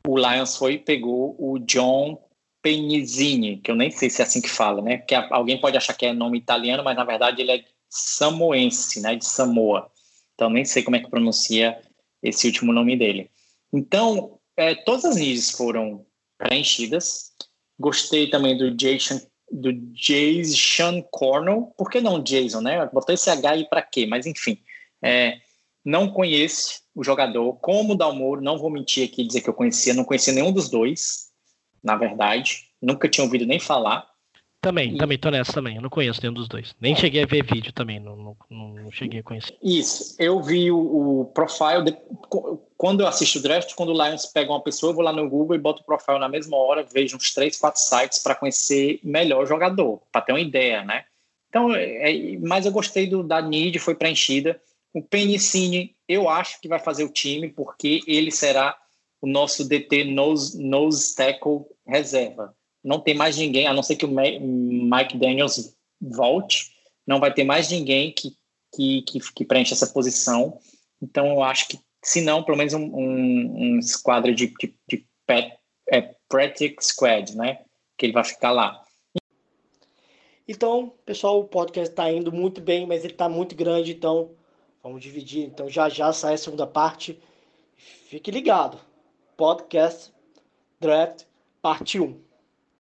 o Lions foi e pegou o John Penizini, que eu nem sei se é assim que fala, né? Que alguém pode achar que é nome italiano, mas na verdade ele é samoense, né? De Samoa. Então nem sei como é que pronuncia esse último nome dele. Então, é, todas as needs foram preenchidas. Gostei também do Jason, do Jason Cornell. Por que não Jason, né? Botou esse H aí para quê? Mas enfim, é, não conheço o jogador. Como o Dalmoro, não vou mentir aqui dizer que eu conhecia, não conhecia nenhum dos dois, na verdade. Nunca tinha ouvido nem falar. Também, e... também tô nessa também. Eu não conheço nenhum dos dois. Nem cheguei a ver vídeo também, não, não, não cheguei a conhecer. Isso, eu vi o, o profile. De... Quando eu assisto o draft, quando o Lions pega uma pessoa, eu vou lá no Google e boto o profile na mesma hora, vejo uns três, quatro sites para conhecer melhor o jogador, para ter uma ideia, né? Então, é, é, mas eu gostei do, da need, foi preenchida. O Penicini, eu acho que vai fazer o time, porque ele será o nosso DT nose, nose tackle reserva não tem mais ninguém, a não ser que o Mike Daniels volte, não vai ter mais ninguém que, que, que, que preencha essa posição. Então, eu acho que, se não, pelo menos um, um, um esquadro de, de, de pet, é, Squad, né? Que ele vai ficar lá. Então, pessoal, o podcast está indo muito bem, mas ele está muito grande, então vamos dividir. Então, já já sai a segunda parte. Fique ligado. Podcast Draft, parte 1.